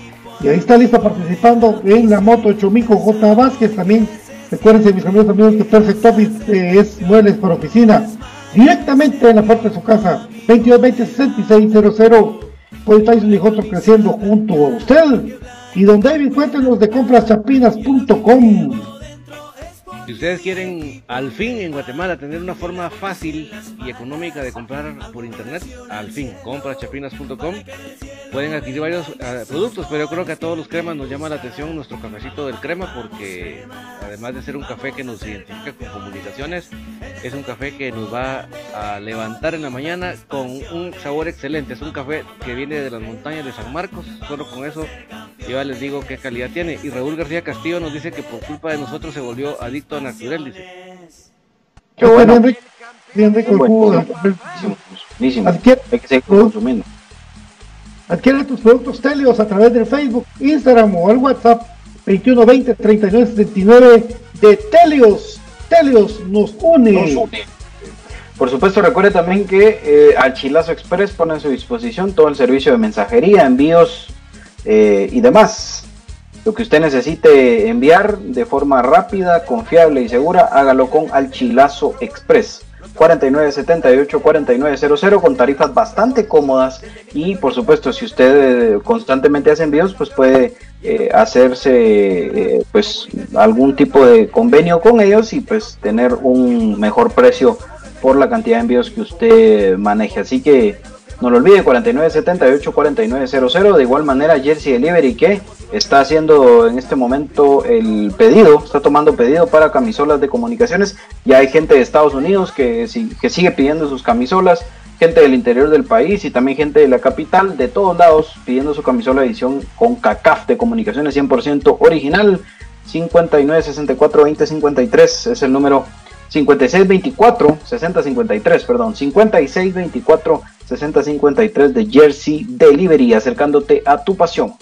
Y ahí está lista participando en la moto de Chomín con J. Vázquez. También recuerden, mis amigos amigos, que Perfect Office eh, es muebles para oficina directamente en la puerta de su casa. 2220 6600 Pues Tyson y Joto creciendo junto a usted. Y don David, cuéntenos de compraschapinas.com. Si ustedes quieren al fin en Guatemala tener una forma fácil y económica de comprar por internet, al fin, compraschapinas.com, pueden adquirir varios uh, productos, pero yo creo que a todos los cremas nos llama la atención nuestro cafecito del crema porque además de ser un café que nos identifica con comunicaciones, es un café que nos va a levantar en la mañana con un sabor excelente. Es un café que viene de las montañas de San Marcos, solo con eso yo ya les digo qué calidad tiene. Y Raúl García Castillo nos dice que por culpa de nosotros se volvió adicto a Natural, dice. Qué bueno, Enrique. Bien rico el jugo. Adquiere, Hay que seguir consumiendo. Adquiere tus productos Telios a través del Facebook, Instagram o el WhatsApp 21-20-39-79 de Telios. Telios nos une. Nos une. Por supuesto, recuerde también que eh, Alchilazo Express pone a su disposición todo el servicio de mensajería, envíos eh, y demás. Lo que usted necesite enviar de forma rápida, confiable y segura, hágalo con Alchilazo Express. 4978-4900 con tarifas bastante cómodas y por supuesto si usted eh, constantemente hace envíos pues puede eh, hacerse eh, pues algún tipo de convenio con ellos y pues tener un mejor precio por la cantidad de envíos que usted maneje así que no lo olvide 4978-4900 de igual manera Jersey Delivery que está haciendo en este momento el pedido, está tomando pedido para camisolas de comunicaciones. Ya hay gente de Estados Unidos que, que sigue pidiendo sus camisolas, gente del interior del país y también gente de la capital, de todos lados, pidiendo su camisola edición con CACAF de comunicaciones 100% original. 59 64 20 53 es el número 56 24 60 53, perdón, 56 24 60 53 de Jersey Delivery, acercándote a tu pasión.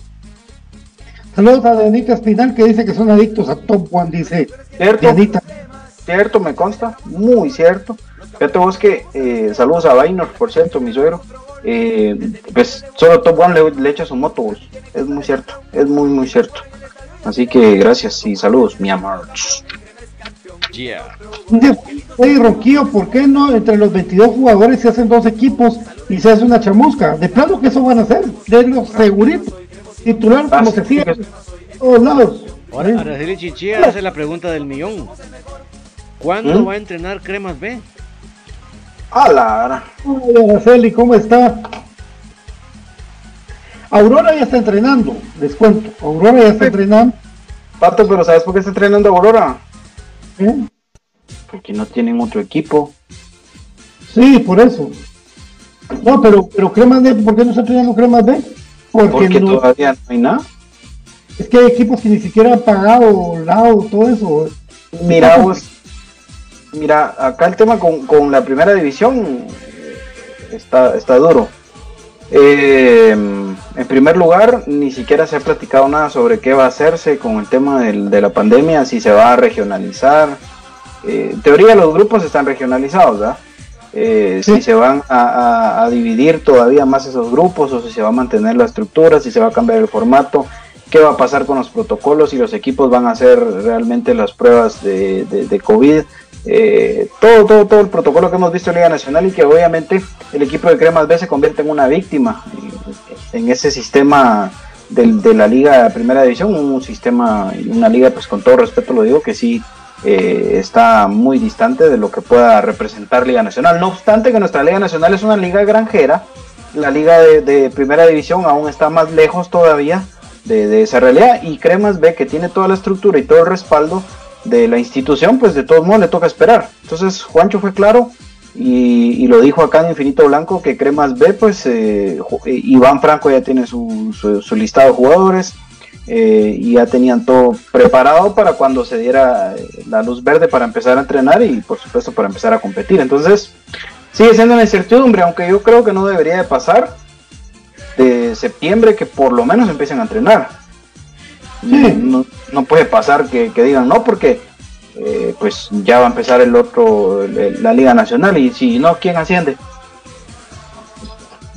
Saludos a Dianita Espinal que dice que son adictos a Top One, dice ¿Cierto? Cierto, me consta, muy cierto. Fíjate vos que, eh, saludos a Vainor, por cierto, mi suegro. Eh, pues solo Top One le, le, echa su moto, vos. Es muy cierto, es muy, muy cierto. Así que gracias y saludos, mi amor. Yeah. Oye, Roquillo, ¿por qué no entre los 22 jugadores se hacen dos equipos y se hace una chamusca? De plano que eso van a hacer, de los seguritos titular como se hacía todos lados. Ahora, Araceli Chinchilla hace la pregunta del millón. ¿Cuándo va a entrenar Cremas B? A la Hola, Araceli, ¿cómo está? Aurora ya está entrenando, les cuento. Aurora ya está entrenando. Pato, pero ¿sabes por qué está entrenando Aurora? ¿Eh? Porque no tienen otro equipo. Sí, por eso. No, pero, pero Cremas B, ¿por qué no está entrenando Cremas B? Porque, Porque no, todavía no hay nada. Es que hay equipos que ni siquiera han pagado lado, todo eso. Mira, vos, mira, acá el tema con, con la primera división está, está duro. Eh, en primer lugar, ni siquiera se ha platicado nada sobre qué va a hacerse con el tema del, de la pandemia, si se va a regionalizar. Eh, en teoría los grupos están regionalizados, ¿verdad? Eh, si se van a, dividir todavía más esos grupos o si se va a mantener la estructura, si se va a cambiar el formato, qué va a pasar con los protocolos, si los equipos van a hacer realmente las pruebas de, de, COVID. Eh, todo, todo, todo el protocolo que hemos visto en Liga Nacional y que obviamente el equipo de Cremas B se convierte en una víctima en ese sistema de la Liga Primera División, un sistema, una liga, pues con todo respeto lo digo, que sí eh, está muy distante de lo que pueda representar Liga Nacional. No obstante que nuestra Liga Nacional es una liga granjera, la liga de, primera división aún está más lejos todavía de, esa realidad y Cremas ve que tiene toda la estructura y todo el respaldo de la institución, pues de todos modos le toca esperar. Entonces Juancho fue claro y, lo dijo acá en Infinito Blanco que Cremas B, pues eh, Iván Franco ya tiene su, su listado de jugadores. Eh, y ya tenían todo preparado para cuando se diera eh, la luz verde para empezar a entrenar y por supuesto para empezar a competir. Entonces sigue siendo una incertidumbre, aunque yo creo que no debería de pasar de septiembre que por lo menos empiecen a entrenar. No, puede pasar que, digan no porque eh, pues ya va a empezar el otro, la Liga Nacional y si no, ¿quién asciende?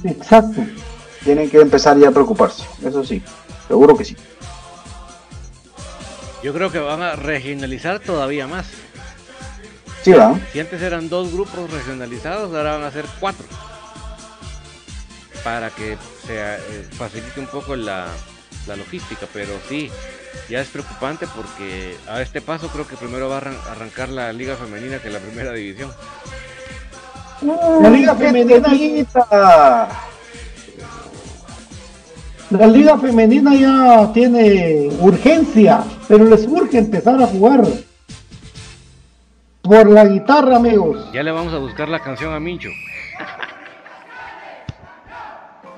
Exacto. Tienen que empezar ya a preocuparse, eso sí, seguro que sí. Yo creo que van a regionalizar todavía más. Sí, va. Si antes eran dos grupos regionalizados, ahora van a ser cuatro. Para que se eh, facilite un poco la, logística, pero sí, ya es preocupante porque a este paso creo que primero va a arrancar la liga femenina que la primera división. La liga femenina. La liga femenina ya tiene urgencia, pero les urge empezar a jugar. Por la guitarra, amigos. Ya le vamos a buscar la canción a Mincho.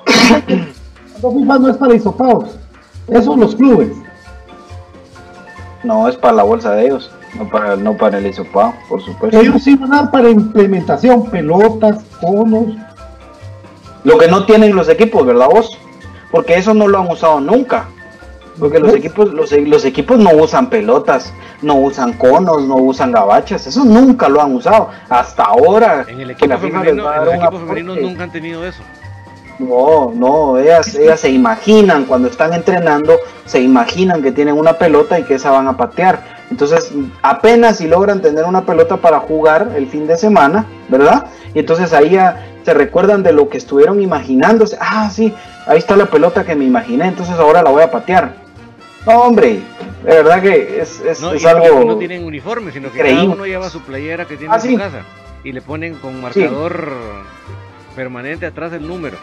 La FIFA no es para isopados, eso son los clubes. No, es para la bolsa de ellos, no para, no para el isopado, por supuesto. Ellos sí van a dar para implementación, pelotas, conos. Lo que no tienen los equipos, ¿verdad vos? porque eso no lo han usado nunca. Porque los equipos, los, los equipos no usan pelotas, no usan conos, no usan gabachas, eso nunca lo han usado. Hasta ahora. En el que equipo la femenino, en equipos femeninos aporte. nunca han tenido eso. No, no, ellas, ellas se imaginan cuando están entrenando, se imaginan que tienen una pelota y que esa van a patear. Entonces, apenas si logran tener una pelota para jugar el fin de semana, ¿verdad? Y entonces ahí ya se recuerdan de lo que estuvieron imaginándose. Ah, sí, ahí está la pelota que me imaginé, entonces ahora la voy a patear. No, hombre, de verdad que es, es, No, es y algo... no tienen uniforme, sino que increíble. cada uno lleva su playera que tiene Ah, en su sí. casa y le ponen con marcador permanente atrás el número.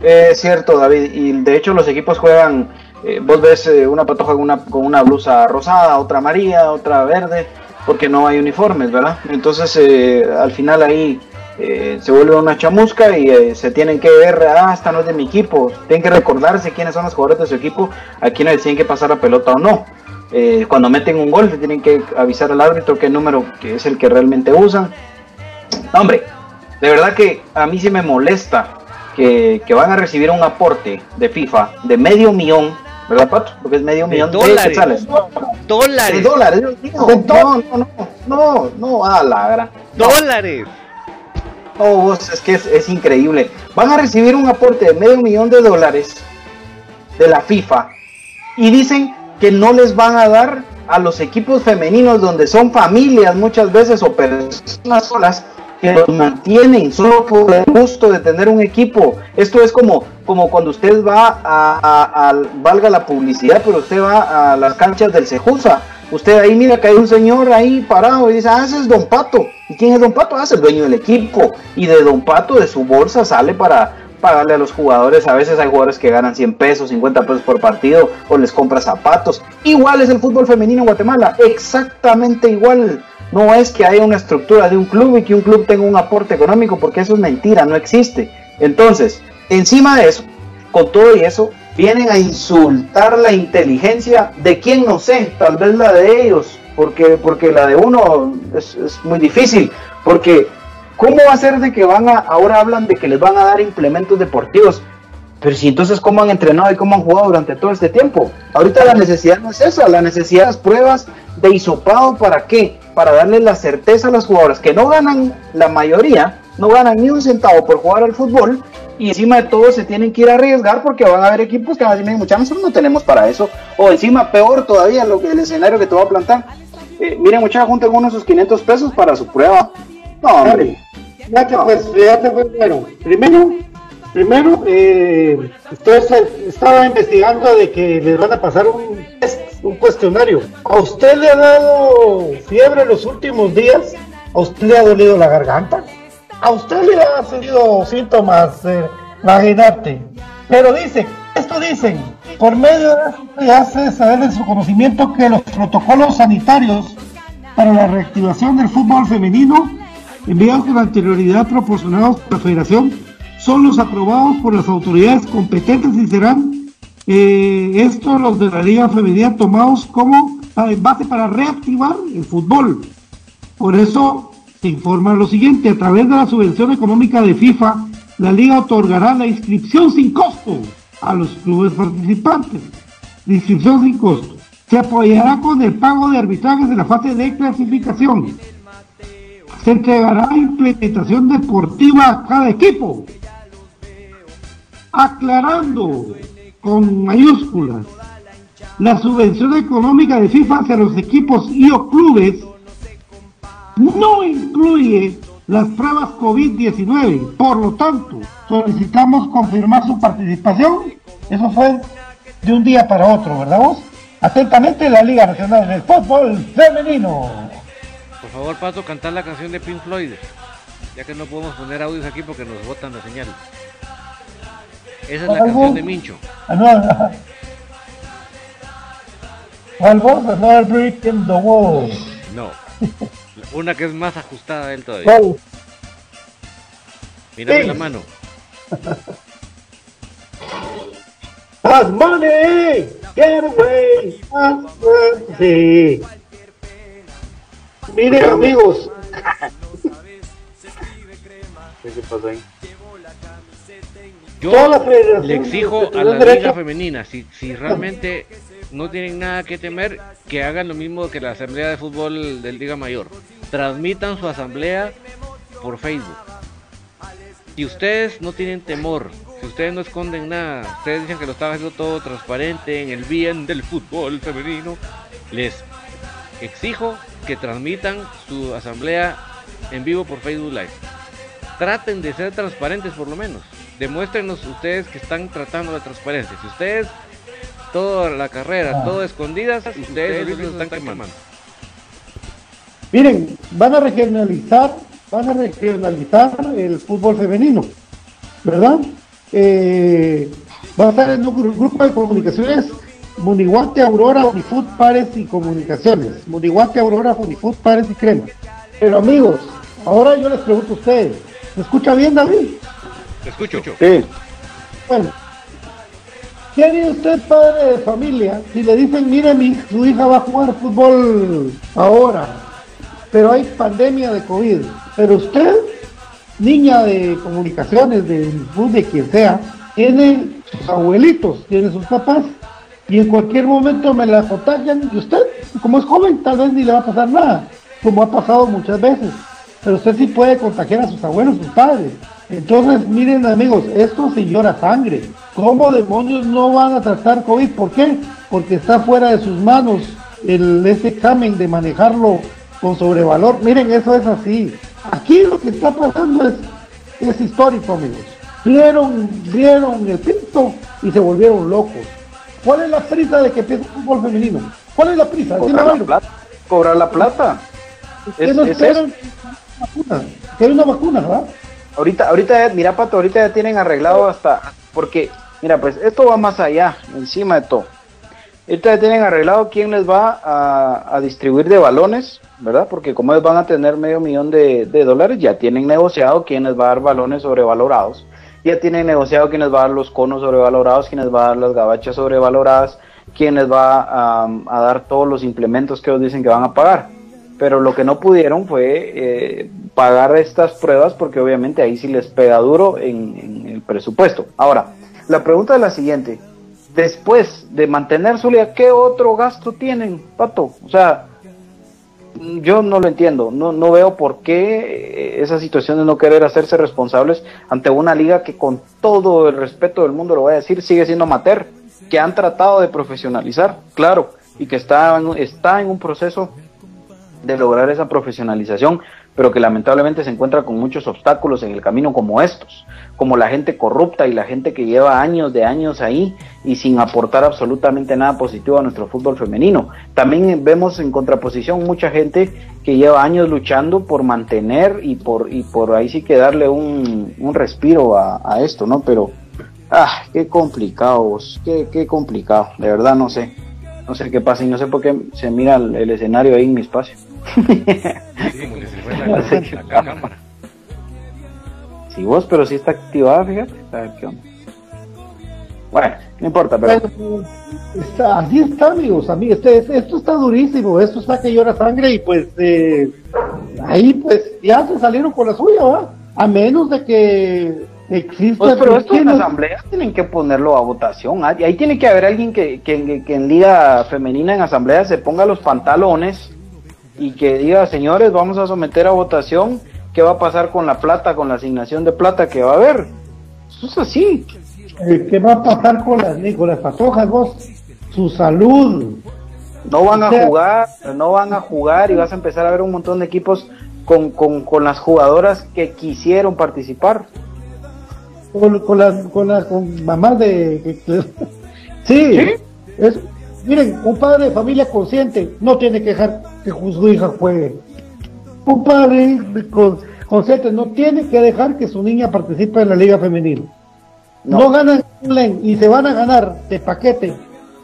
Es cierto, David, y de hecho los equipos juegan, eh, vos ves eh, una patoja con una, con una blusa rosada, otra amarilla, otra verde, porque no hay uniformes, ¿verdad? Entonces eh, al final ahí eh, se vuelve una chamusca y eh, se tienen que ver, ah, esta no es de mi equipo, tienen que recordarse quiénes son los jugadores de su equipo, a quienes les tienen que pasar la pelota o no. Eh, cuando meten un gol, tienen que avisar al árbitro qué número que es el que realmente usan. Hombre, de verdad que a mí sí me molesta que, que van a recibir un aporte de FIFA de medio millón, ¿verdad, Pato? Porque es medio De millón de dólares. quetzales. De ¡Dólares! dólares, Dios mío. No, no, no, no, no, a la gran. ¡Dólares! No, vos, es que es, es increíble. Van a recibir un aporte de medio millón de dólares de la FIFA y dicen que no les van a dar a los equipos femeninos donde son familias muchas veces o personas solas que los mantienen solo por el gusto de tener un equipo. Esto es como, como cuando usted va a, a- valga la publicidad, pero usted va a las canchas del Cejusa. Usted ahí mira que hay un señor ahí parado y dice, ah, es Don Pato. ¿Y quién es Don Pato? Ah, es el dueño del equipo. Y de Don Pato, de su bolsa, sale para pagarle a los jugadores. A veces hay jugadores que ganan 100 pesos, 50 pesos por partido, o les compra zapatos. Igual es el fútbol femenino en Guatemala, exactamente igual. No es que haya una estructura de un club y que un club tenga un aporte económico, porque eso es mentira, no existe. Entonces, encima de eso, con todo y eso, vienen a insultar la inteligencia de quien no sé, tal vez la de ellos, porque, porque la de uno es, muy difícil, porque ¿cómo va a ser de que van a, ahora hablan de que les van a dar implementos deportivos? Pero si entonces cómo han entrenado y cómo han jugado durante todo este tiempo. Ahorita la necesidad no es esa, la necesidad es pruebas de hisopado para qué? Para darle la certeza a los jugadores que no ganan la mayoría, no ganan ni un centavo por jugar al fútbol y encima de todo se tienen que ir a arriesgar porque van a haber equipos que van a decir, muchachos, nosotros no tenemos para eso. O encima peor todavía lo que el escenario que te voy a plantar. Eh, miren muchachos, junten unos sus 500 pesos para su prueba. No, hombre. Fíjate, pues, fíjate, pues, bueno, primero, primero, eh, ustedes estaba investigando de que les van a pasar un test, un cuestionario. ¿A usted le ha dado fiebre los últimos días? ¿A usted le ha dolido la garganta? ¿A usted le ha salido síntomas? Eh, imagínate. Pero dice, esto dicen, por medio de hace saber en su conocimiento que los protocolos sanitarios para la reactivación del fútbol femenino enviados con anterioridad proporcionados por la federación son los aprobados por las autoridades competentes y serán eh, estos los de la liga femenina tomados como ah, en base para reactivar el fútbol. Por eso se informa lo siguiente, a través de la subvención económica de FIFA, la liga otorgará la inscripción sin costo a los clubes participantes. La inscripción sin costo. Se apoyará con el pago de arbitrajes de la fase de clasificación. Se entregará implementación deportiva a cada equipo. Aclarando con mayúsculas, la subvención económica de FIFA hacia los equipos y o clubes no incluye las pruebas COVID-19. Por lo tanto, solicitamos confirmar su participación. Eso fue de un día para otro, ¿verdad vos? Atentamente la Liga Nacional del Fútbol Femenino. Por favor, Pato, cantar la canción de Pink Floyd. Ya que no podemos poner audios aquí porque nos botan la señal. Esa es la ¿Algo? canción de Mincho. Ah, no, no. Another Brick in the Wall. No. Una que es más ajustada a él todavía. Sí. la mano. Más money, get away, money. Miren amigos, ¿Qué se pasó ahí? Yo le exijo a la liga femenina, si, si realmente no tienen nada que temer, que hagan lo mismo que la Asamblea de Fútbol del Liga Mayor. Transmitan su asamblea por Facebook. Si ustedes no tienen temor, si ustedes no esconden nada, ustedes dicen que lo están haciendo todo transparente en el bien del fútbol femenino, les exijo que transmitan su asamblea en vivo por Facebook Live. Traten de ser transparentes por lo menos. Demuéstrenos ustedes que están tratando de transparencia. Si ustedes toda la carrera, ah. todo escondidas, ustedes, ustedes están quemando. Miren, van a regionalizar, van a regionalizar el fútbol femenino, ¿verdad? Eh, va a estar en un grupo de comunicaciones Munihuate, Aurora, Unifood, Pares y Comunicaciones. Munihuate, Aurora, Unifood, Pares y Crema. Pero amigos, ahora yo les pregunto a ustedes, ¿me escucha bien David? Te escucho. Sí. Bueno, ¿qué haría usted padre de familia si le dicen, mire, mi, su hija va a jugar fútbol ahora, pero hay pandemia de COVID, pero usted, niña de comunicaciones, de de quien sea, tiene sus abuelitos, tiene sus papás, y en cualquier momento me la contagian y usted, como es joven, tal vez ni le va a pasar nada, como ha pasado muchas veces. Pero usted sí puede contagiar a sus abuelos, sus padres. Entonces, miren amigos, esto se llora sangre. ¿Cómo demonios no van a tratar COVID? ¿Por qué? Porque está fuera de sus manos el, ese examen de manejarlo con sobrevalor. Miren, eso es así. Aquí lo que está pasando es, es histórico, amigos. Vieron, vieron el pinto y se volvieron locos. ¿Cuál es la prisa de que empiece el fútbol femenino? ¿Cuál es la prisa? Cobrar la plata. Cobrar la plata. Es, una vacuna? hay una vacuna, ¿verdad? Ahorita, ahorita, mira, Pato, ahorita ya tienen arreglado hasta, porque, mira, pues esto va más allá, encima de todo. Ahorita ya tienen arreglado quién les va a, distribuir de balones, ¿verdad? Porque como ellos van a tener medio millón de, dólares, ya tienen negociado quién les va a dar balones sobrevalorados ya tienen negociado quién les va a dar los conos sobrevalorados, quién les va a dar las gabachas sobrevaloradas, quién les va a, dar todos los implementos que ellos dicen que van a pagar. Pero lo que no pudieron fue eh, pagar estas pruebas porque obviamente ahí sí les pega duro en, el presupuesto. Ahora, la pregunta es la siguiente. Después de mantener su liga, ¿qué otro gasto tienen, Pato? O sea, yo no lo entiendo, no, no veo por qué eh, esa situación de no querer hacerse responsables ante una liga que con todo el respeto del mundo lo voy a decir, sigue siendo amateur, que han tratado de profesionalizar, claro, y que está, está en un proceso de lograr esa profesionalización, pero que lamentablemente se encuentra con muchos obstáculos en el camino como estos, como la gente corrupta y la gente que lleva años de años ahí y sin aportar absolutamente nada positivo a nuestro fútbol femenino. También vemos en contraposición mucha gente que lleva años luchando por mantener y por, y por ahí sí que darle un, respiro a, esto, ¿no? Pero, ah, qué complicado, qué, qué complicado, de verdad no sé, no sé qué pasa y no sé por qué se mira el escenario ahí en mi espacio. Si vos, pero si está activada, fíjate. Bueno, no importa, pero. está, así está, amigos. amigos este, esto está durísimo. Esto está que llora sangre y pues eh, ahí pues ya se salieron con la suya, ¿va? A menos de que exista. Pues, pero esto en asamblea tienen que ponerlo a votación. Ahí tiene que haber alguien que, que, que en Liga Femenina, en asamblea, se ponga los pantalones y que diga, señores, vamos a someter a votación qué va a pasar con la plata, con la asignación de plata que va a haber. Eso es así. Eh, ¿Qué va a pasar con las, con las patojas, vos? Su salud. No van a jugar, no van a jugar y vas a empezar a ver un montón de equipos con, con, con las jugadoras que quisieron participar. Con, con las con las con mamás de... sí, ¿Sí? Es, Miren, un padre de familia consciente no tiene que dejar que su hija juegue. Un padre consciente no tiene que dejar que su niña participe en la liga femenil. No, ganan y se van a ganar de paquete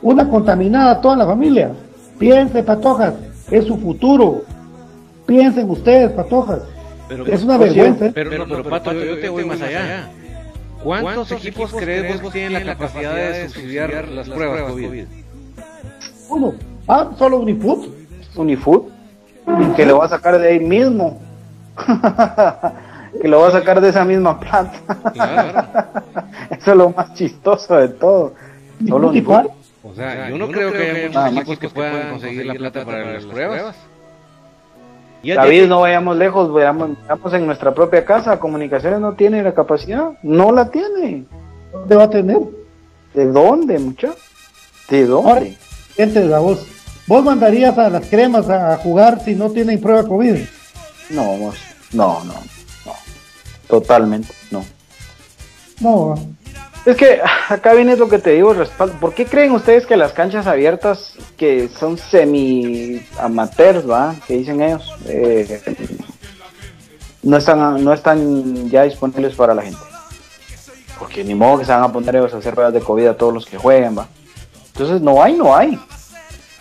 una contaminada toda la familia. Piensen, patojas, es su futuro. Piensen ustedes, patojas. es una vergüenza. Pero, pero, Pato, yo, te voy más allá. ¿Cuántos, equipos crees que tienen la capacidad de subsidiar las pruebas COVID? Uno. Ah, solo Unifood. Unifood. Que lo va a sacar de ahí mismo. que lo va a sacar de esa misma plata. Eso es lo más chistoso de todo. Solo ¿Y cuál? O sea, yo no, creo, que haya muchos equipos que puedan conseguir la plata para las pruebas. David, no vayamos lejos, veamos, veamos en nuestra propia casa. Comunicaciones no tiene la capacidad, no la tiene. ¿Dónde va a tener? ¿De dónde, muchacho? ¿De dónde? Gente, la voz. ¿Vos mandarías a las cremas a jugar si no tienen prueba COVID? No, vos- no, no, no. Totalmente, no. No, Es que acá viene lo que te digo, respaldo. ¿Por qué creen ustedes que las canchas abiertas, que son semi amateurs, va, que dicen ellos, eh, no están, no están ya disponibles para la gente? Porque ni modo que se van a poner ellos a hacer pruebas de COVID a todos los que jueguen, va. Entonces no hay, no hay.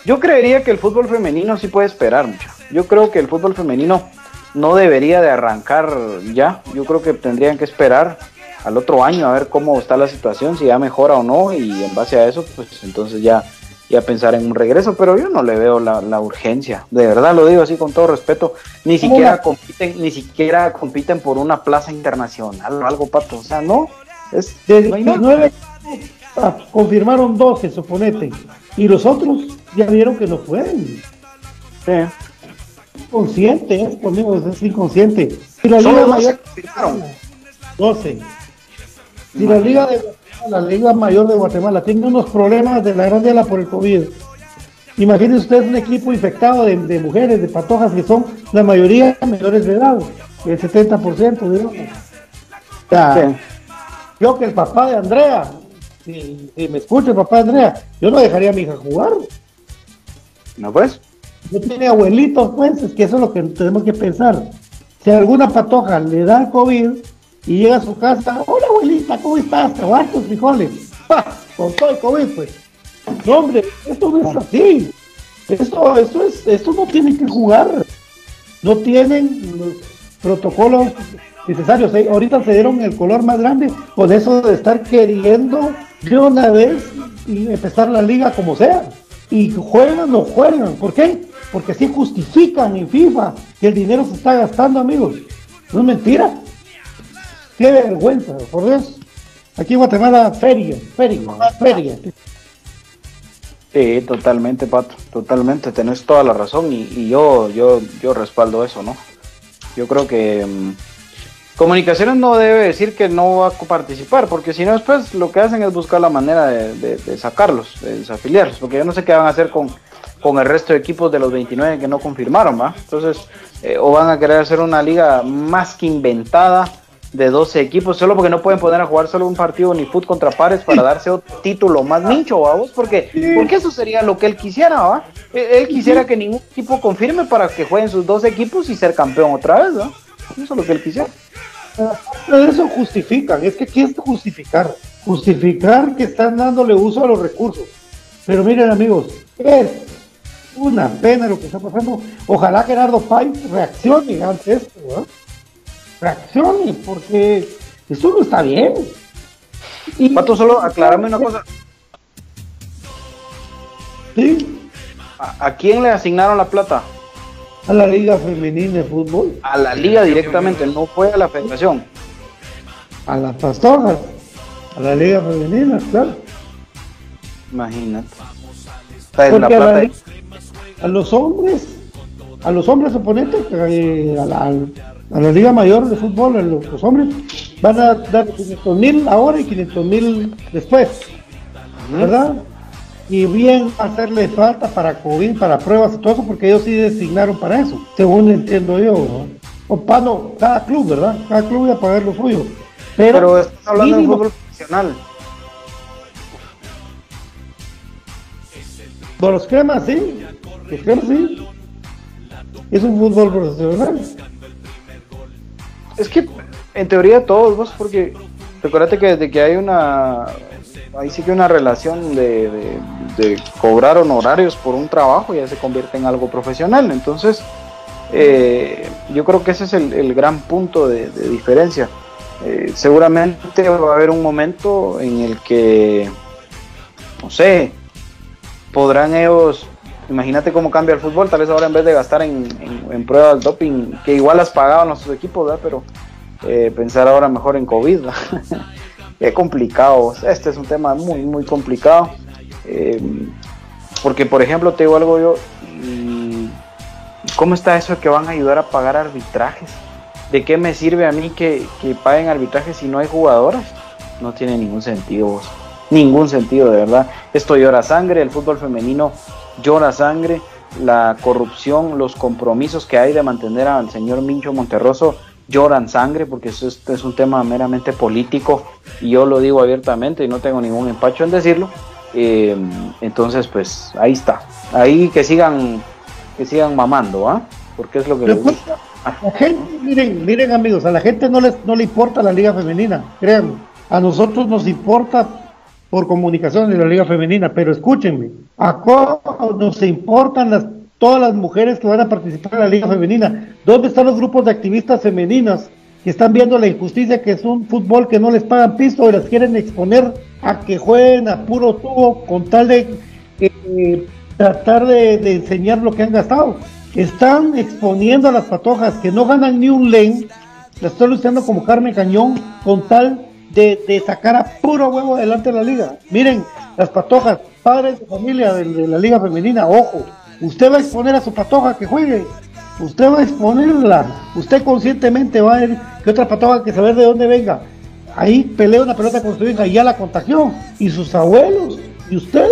Yo creería que el fútbol femenino sí puede esperar mucho. Yo creo que el fútbol femenino no debería de arrancar ya. Yo creo que tendrían que esperar al otro año a ver cómo está la situación, si ya mejora o no, y en base a eso, pues entonces ya, ya pensar en un regreso, pero yo no le veo la, la urgencia, de verdad lo digo así con todo respeto, ni ¿Cómo siquiera compiten, ni siquiera compiten por una plaza internacional o algo pato, o sea, no, es, de no hay nada. 19 ah, confirmaron 12, suponete. Y los otros ya vieron que no pueden. Sí. Consciente, ¿eh? conmigo es inconsciente. Y la Solo Liga 12 Mayor, confirmaron. 12. Si la Liga de Guatemala, la Liga Mayor de Guatemala tiene unos problemas de la gran Diala por el COVID. Imagínense ustedes un equipo infectado de, de mujeres, de patojas que son la mayoría menores de edad, el 70%, digamos. O sea, Sí. yo que el papá de Andrea, si, si me escucha el papá de Andrea, yo no dejaría a mi hija jugar. No pues, No tiene abuelitos, pues, es que eso es lo que tenemos que pensar. Si a alguna patoja le da COVID y llega a su casa, hola abuelita, ¿cómo estás? ¿Te frijoles? Con todo el COVID, pues. Hombre, esto no es así. Esto, esto, es, esto no tiene que jugar. No tienen los protocolos necesarios. Ahorita se dieron el color más grande con eso de estar queriendo de una vez y empezar la liga como sea. Y juegan o juegan. ¿Por qué? Porque así justifican en FIFA que el dinero se está gastando, amigos. No es mentira. Qué vergüenza, por Dios. Aquí en Guatemala, feria, feria, feria. Sí, totalmente, Pato, totalmente, tenés toda la razón y, y yo, yo, yo respaldo eso, ¿no? Yo creo que mm, Comunicaciones no debe decir que no va a participar, porque si no después lo que hacen es buscar la manera de, de- de sacarlos, de desafiliarlos, porque yo no sé qué van a hacer con, con el resto de equipos de los 29 que no confirmaron, ¿va? Entonces, eh, o van a querer hacer una liga más que inventada de 12 equipos, solo porque no pueden poner a jugar solo un partido ni fut contra pares para darse otro título más nicho, vamos, porque, porque eso sería lo que él quisiera, ¿va? Él, quisiera que ningún equipo confirme para que jueguen sus dos equipos y ser campeón otra vez, ¿va? Eso es lo que él quisiera. Pero eso justifican, es que ¿qué es justificar? Justificar que están dándole uso a los recursos. Pero miren amigos, es una pena lo que está pasando. Ojalá Gerardo Pay reaccione ante esto, ¿verdad? Reaccione, porque eso no está bien. Y, Pato, solo aclarame una cosa. Sí, ¿A, a quién le asignaron la plata? a la Liga Femenina de Fútbol, A la liga directamente, no fue a la federación. a las pastoras, a la Liga Femenina, claro. Imagínate. O sea, es la Porque a, la plata. li- a los hombres, a los hombres oponentes, eh, a, la, a la Liga Mayor de Fútbol, los, los hombres, van a dar 500 mil ahora y 500 mil después, ¿verdad? Y bien hacerle falta para COVID, para pruebas y todo eso, porque ellos sí designaron para eso, según entiendo yo. ¿no? O para no, cada club, ¿verdad? Cada club iba a pagar lo suyo. Pero, Pero estás hablando de mínimo- fútbol profesional. Por los cremas, sí. Los cremas, sí. Es un fútbol profesional. Es que en teoría todos, porque recuérdate que desde que hay una, ahí sí que una relación de, de- cobrar honorarios por un trabajo ya se convierte en algo profesional. Entonces, eh, yo creo que ese es el, gran punto de, de diferencia. Eh, seguramente va a haber un momento en el que, no sé, podrán ellos, imagínate cómo cambia el fútbol, tal vez ahora en vez de gastar en, en- en pruebas doping, que igual las pagaban los equipos, ¿verdad? pero eh, pensar ahora mejor en COVID, qué complicado. Este es un tema muy, muy complicado. Eh, porque, por ejemplo, te digo algo yo, ¿cómo está eso de que van a ayudar a pagar arbitrajes? ¿De qué me sirve a mí que, que paguen arbitrajes si no hay jugadoras? No tiene ningún sentido, ningún sentido, de verdad. Esto llora sangre, el fútbol femenino llora sangre, la corrupción, los compromisos que hay de mantener al señor Mincho Monterroso lloran sangre porque eso es, un tema meramente político y yo lo digo abiertamente y no tengo ningún empacho en decirlo. Eh, entonces, pues ahí está. Ahí que sigan, que sigan mamando, ¿ah? Porque es lo que les gusta. La gente, miren, miren amigos, a la gente no les no le importa la liga femenina, créanme. A nosotros nos importa por comunicación de la liga femenina, pero escúchenme, a nos importan las todas las mujeres que van a participar en la liga femenina. ¿Dónde están los grupos de activistas femeninas que están viendo la injusticia que es un fútbol que no les pagan piso y las quieren exponer a que jueguen a puro tubo con tal de eh, tratar de, enseñar lo que han gastado? Están exponiendo a las patojas que no ganan ni un len, la estoy luchando como Carmen Cañón con tal de, sacar a puro huevo adelante la liga. Miren, las patojas, padres de familia de la liga femenina, ojo, Usted va a exponer a su patoja que juegue. Usted va a exponerla. Usted conscientemente va a ver que otra patoja que saber de dónde venga. Ahí pelea una pelota con su hija y ya la contagió. Y sus abuelos. Y usted.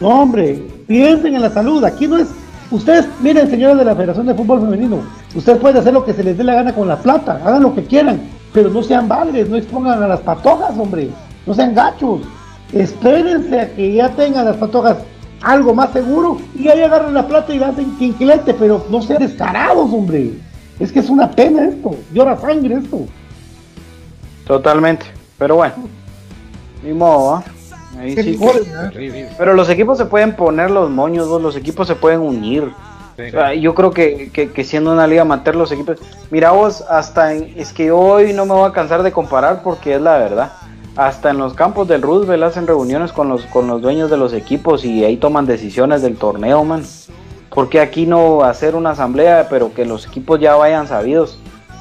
No, hombre. Piensen en la salud. Aquí no es. Ustedes, miren, señores de la Federación de Fútbol Femenino. Ustedes pueden hacer lo que se les dé la gana con la plata. Hagan lo que quieran. Pero no sean padres. No expongan a las patojas, hombre. No sean gachos. Espérense a que ya tengan las patojas algo más seguro y ahí agarran la plata y la hacen quinquilete, pero no sean descarados, hombre. Es que es una pena esto, llora sangre esto. Totalmente, pero bueno, ni modo. Ahí sí Pero los equipos se pueden poner los moños, los equipos se pueden unir. Yo creo que, que, siendo una liga amateur los equipos... Mira vos, hasta es que hoy no me voy a cansar de comparar porque es la verdad hasta en los campos del Roosevelt hacen reuniones con los, con los dueños de los equipos y ahí toman decisiones del torneo, man. ¿Por qué aquí no hacer una asamblea, pero que los equipos ya vayan sabidos?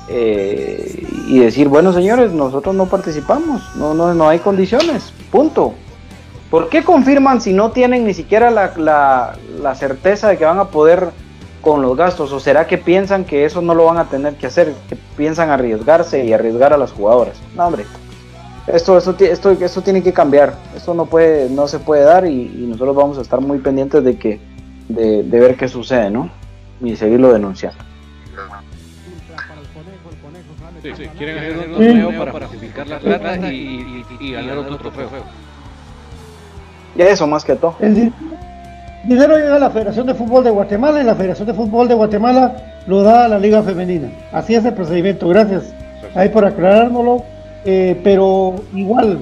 Eh, y decir, bueno señores, nosotros no participamos, no, no, no hay condiciones, punto. ¿Por qué confirman si no tienen ni siquiera la, la, la certeza de que van a poder con los gastos? ¿O será que piensan que eso no lo van a tener que hacer? Que piensan arriesgarse y arriesgar a las jugadoras. No, hombre, esto, esto, esto, esto tiene que cambiar, esto no puede, no se puede dar y, nosotros vamos a estar muy pendientes de que, de, ver qué sucede, ¿no? Y seguirlo denunciando. Sí, sí, quieren hacer un torneo para pacificar la plata y, y, ganar otro trofeo. Y eso más que todo. Dinero llega a la Federación de Fútbol de Guatemala y la Federación de Fútbol de Guatemala lo da a la Liga Femenina. Así es el procedimiento. Gracias. Ahí por aclarárnoslo eh, pero igual,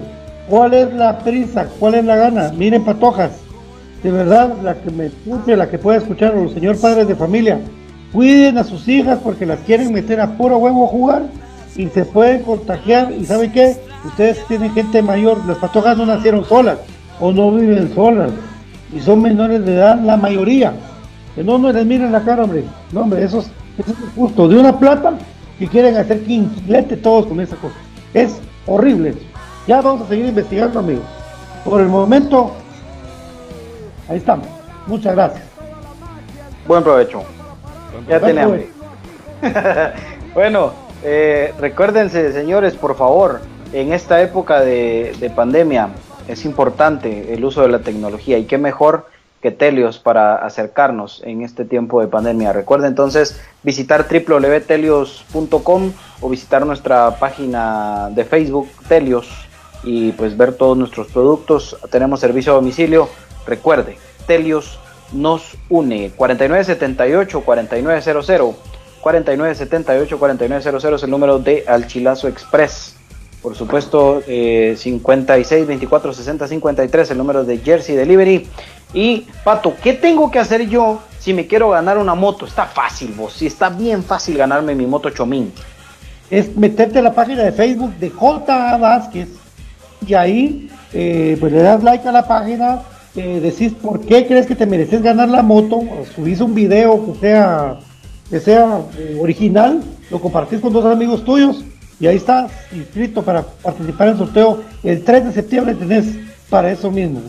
¿cuál es la prisa? ¿Cuál es la gana? Miren, patojas, de verdad, la que me escuche, la que pueda escuchar, los señor padres de familia, cuiden a sus hijas porque las quieren meter a puro huevo a jugar y se pueden contagiar. ¿Y saben qué? Ustedes tienen gente mayor, las patojas no nacieron solas o no viven solas y son menores de edad la mayoría. Que no, no les miren la cara, hombre. No, hombre, eso es, eso es justo. De una plata que quieren hacer quinquilete todos con esa cosa. Es horrible. Ya vamos a seguir investigando, amigos. Por el momento, ahí estamos. Muchas gracias. Buen provecho. ya tenemos. bueno, eh, recuérdense, señores, por favor, en esta época de, de pandemia es importante el uso de la tecnología y qué mejor que Telios para acercarnos en este tiempo de pandemia. Recuerden entonces visitar www.telios.com o visitar nuestra página de Facebook Telios y pues ver todos nuestros productos. Tenemos servicio a domicilio. Recuerde, Telios nos une 4978 4900 4978 4900 es el número de Alchilazo Express. Por supuesto, eh, 56 24 60 53 el número de Jersey Delivery. Y Pato, ¿qué tengo que hacer yo si me quiero ganar una moto? Está fácil, vos. Si está bien fácil ganarme mi moto Chomín es meterte a la página de Facebook de J. Vázquez y ahí eh, pues le das like a la página, eh, decís por qué crees que te mereces ganar la moto, subís un video que sea, que sea eh, original, lo compartís con dos amigos tuyos y ahí está inscrito para participar en el sorteo. El 3 de septiembre tenés para eso mismo.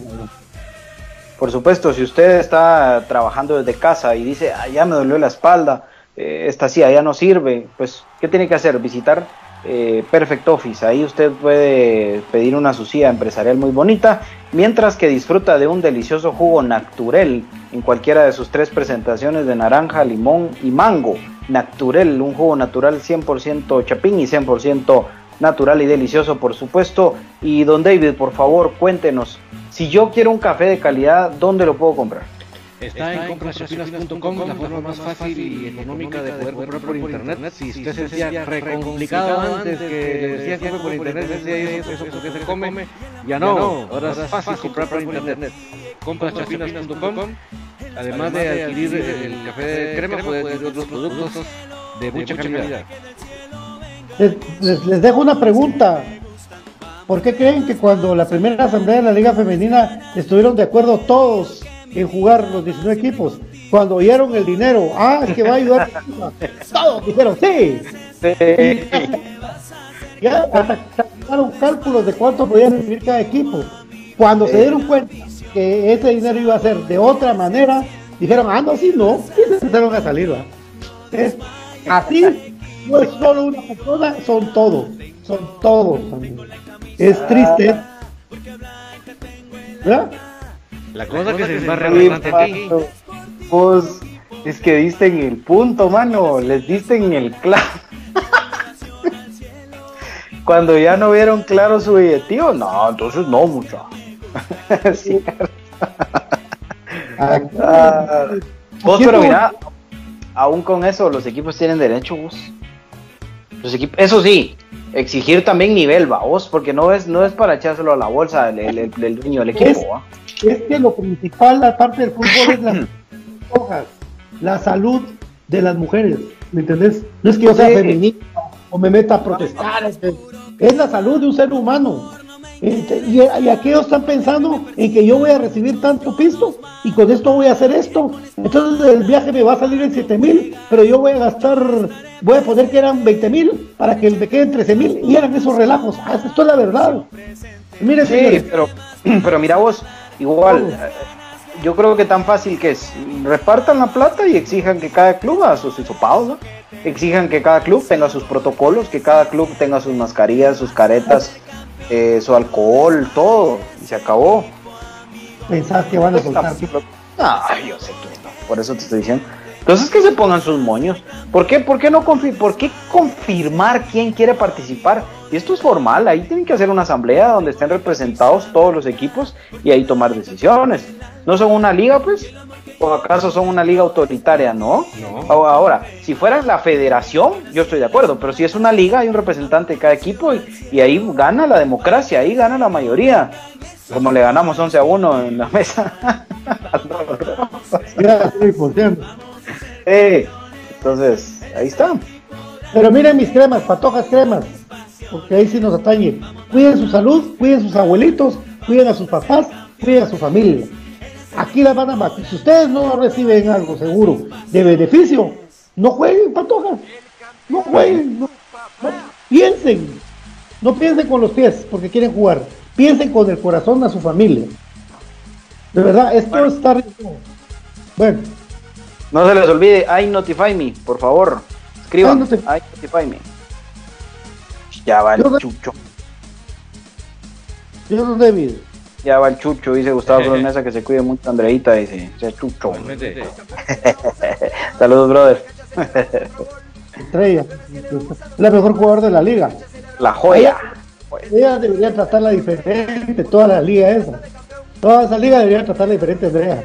Por supuesto, si usted está trabajando desde casa y dice, ah, ya me dolió la espalda, eh, esta silla ya no sirve, pues, ¿qué tiene que hacer? Visitar eh, Perfect Office. Ahí usted puede pedir una sucia empresarial muy bonita, mientras que disfruta de un delicioso jugo naturel en cualquiera de sus tres presentaciones de naranja, limón y mango. Naturel, un jugo natural 100% chapín y 100% natural y delicioso, por supuesto. Y don David, por favor, cuéntenos, si yo quiero un café de calidad, ¿dónde lo puedo comprar? Está, en compraschapinas.com, la forma más fácil y económica de poder comprar por internet. Si usted se decía re complicado antes que le decía que por internet, eso, eso se come, ya no, ahora es fácil comprar por internet. Compraschapinas.com, además de adquirir el café de crema, puede adquirir otros productos de mucha calidad. Les, les dejo una pregunta. ¿Por qué creen que cuando la primera asamblea de la Liga Femenina estuvieron de acuerdo todos en jugar los 19 equipos. Cuando oyeron el dinero, ah, es que va a ayudar. Todos dijeron, sí. Ya sacaron cálculos de cuánto podían recibir cada equipo. Cuando se dieron cuenta que ese dinero iba a ser de otra manera, dijeron, ah, no, así no, y se empezaron a salir. ¿va? Es, así no es solo una persona, son todos, son todos. Es triste. ¿verdad? La cosa que se embarra bastante aquí. Pues es que diste en el punto, mano. Les diste en el clavo. Cuando ya no vieron claro su objetivo, no, entonces no, mucho. sí. ah, vos, pero mira, aún con eso, los equipos tienen derecho, vos. Los equipos, eso sí, exigir también nivel, va, vos, porque no es, no es para echárselo a la bolsa del, el, el dueño del equipo, ¿va? es que lo principal, la parte del fútbol es la, la salud de las mujeres, ¿me entendés? No es que yo sea feminista o me meta a protestar, es, es la salud de un ser humano. Y, y aquellos están pensando en que yo voy a recibir tanto pisto y con esto voy a hacer esto. Entonces el viaje me va a salir en 7 mil, pero yo voy a gastar, voy a poner que eran 20 mil para que me queden 13 mil y eran esos relajos. Ah, esto es la verdad. Mire, sí, pero, pero mira vos, Igual, yo creo que tan fácil que es, repartan la plata y exijan que cada club haga sus hisopados, ¿no? Exijan que cada club tenga sus protocolos, que cada club tenga sus mascarillas, sus caretas, eh, su alcohol, todo, y se acabó. Pensás que van a soltar. Yo sé que no, por eso te estoy diciendo. Entonces que se pongan sus moños. ¿Por qué, por qué no por qué confirmar quién quiere participar? Y esto es formal, ahí tienen que hacer una asamblea donde estén representados todos los equipos y ahí tomar decisiones. ¿No son una liga, pues? ¿O acaso son una liga autoritaria? No. Ahora, si fuera la federación, yo estoy de acuerdo, pero si es una liga, hay un representante de cada equipo y, y ahí gana la democracia, ahí gana la mayoría. Como le ganamos 11 a 1 en la mesa. eh, entonces, ahí está. Pero miren mis cremas, patojas cremas porque ahí sí nos atañe. Cuiden su salud, cuiden sus abuelitos, cuiden a sus papás, cuiden a su familia. Aquí la van a matar. Si ustedes no reciben algo seguro de beneficio, no jueguen, patojas. No jueguen. No, piensen. No piensen con los pies porque quieren jugar. Piensen con el corazón a su familia. De verdad, esto bueno. está rico. Bueno. No se les olvide, I notify me, por favor. Escriban, I notify me. Ya va el Yo- chucho. Yo no David. Ya va el chucho, dice Gustavo Flores Mesa, que se cuide mucho Andreita, dice. Sea chucho. Saludos, brother. Estrella. La mejor jugador de la liga. La joya. Ella debería tratarla diferente, toda la liga esa. Toda esa liga debería tratarla diferente, Andrea.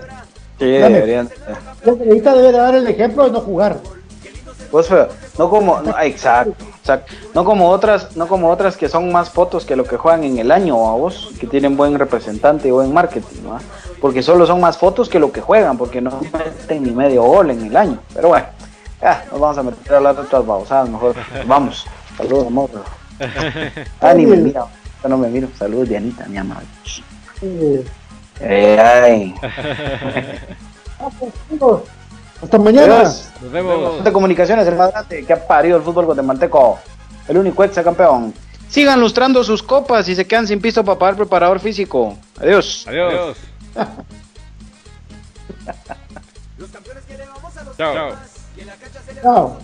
Sí, Dame. deberían. La Andreita debe dar el ejemplo de no jugar. Pues feo, no como, no, exacto, exacto, no como otras, no como otras que son más fotos que lo que juegan en el año a vos, que tienen buen representante y buen marketing, ¿no? porque solo son más fotos que lo que juegan, porque no meten ni medio gol en el año, pero bueno, ya, nos vamos a meter a hablar de otras babosadas, mejor, vamos, saludos amor, ah, ni me mira, yo no me miro, saludos Dianita, mi amor, Eh, eh, ay, hasta mañana. Nos vemos. De comunicaciones, el más que ha parido el fútbol guatemalteco. El único ex campeón. Sigan lustrando sus copas y se quedan sin piso para pagar preparador físico. Adiós. Adiós. Adiós. los campeones que le vamos a los Chao. Chao.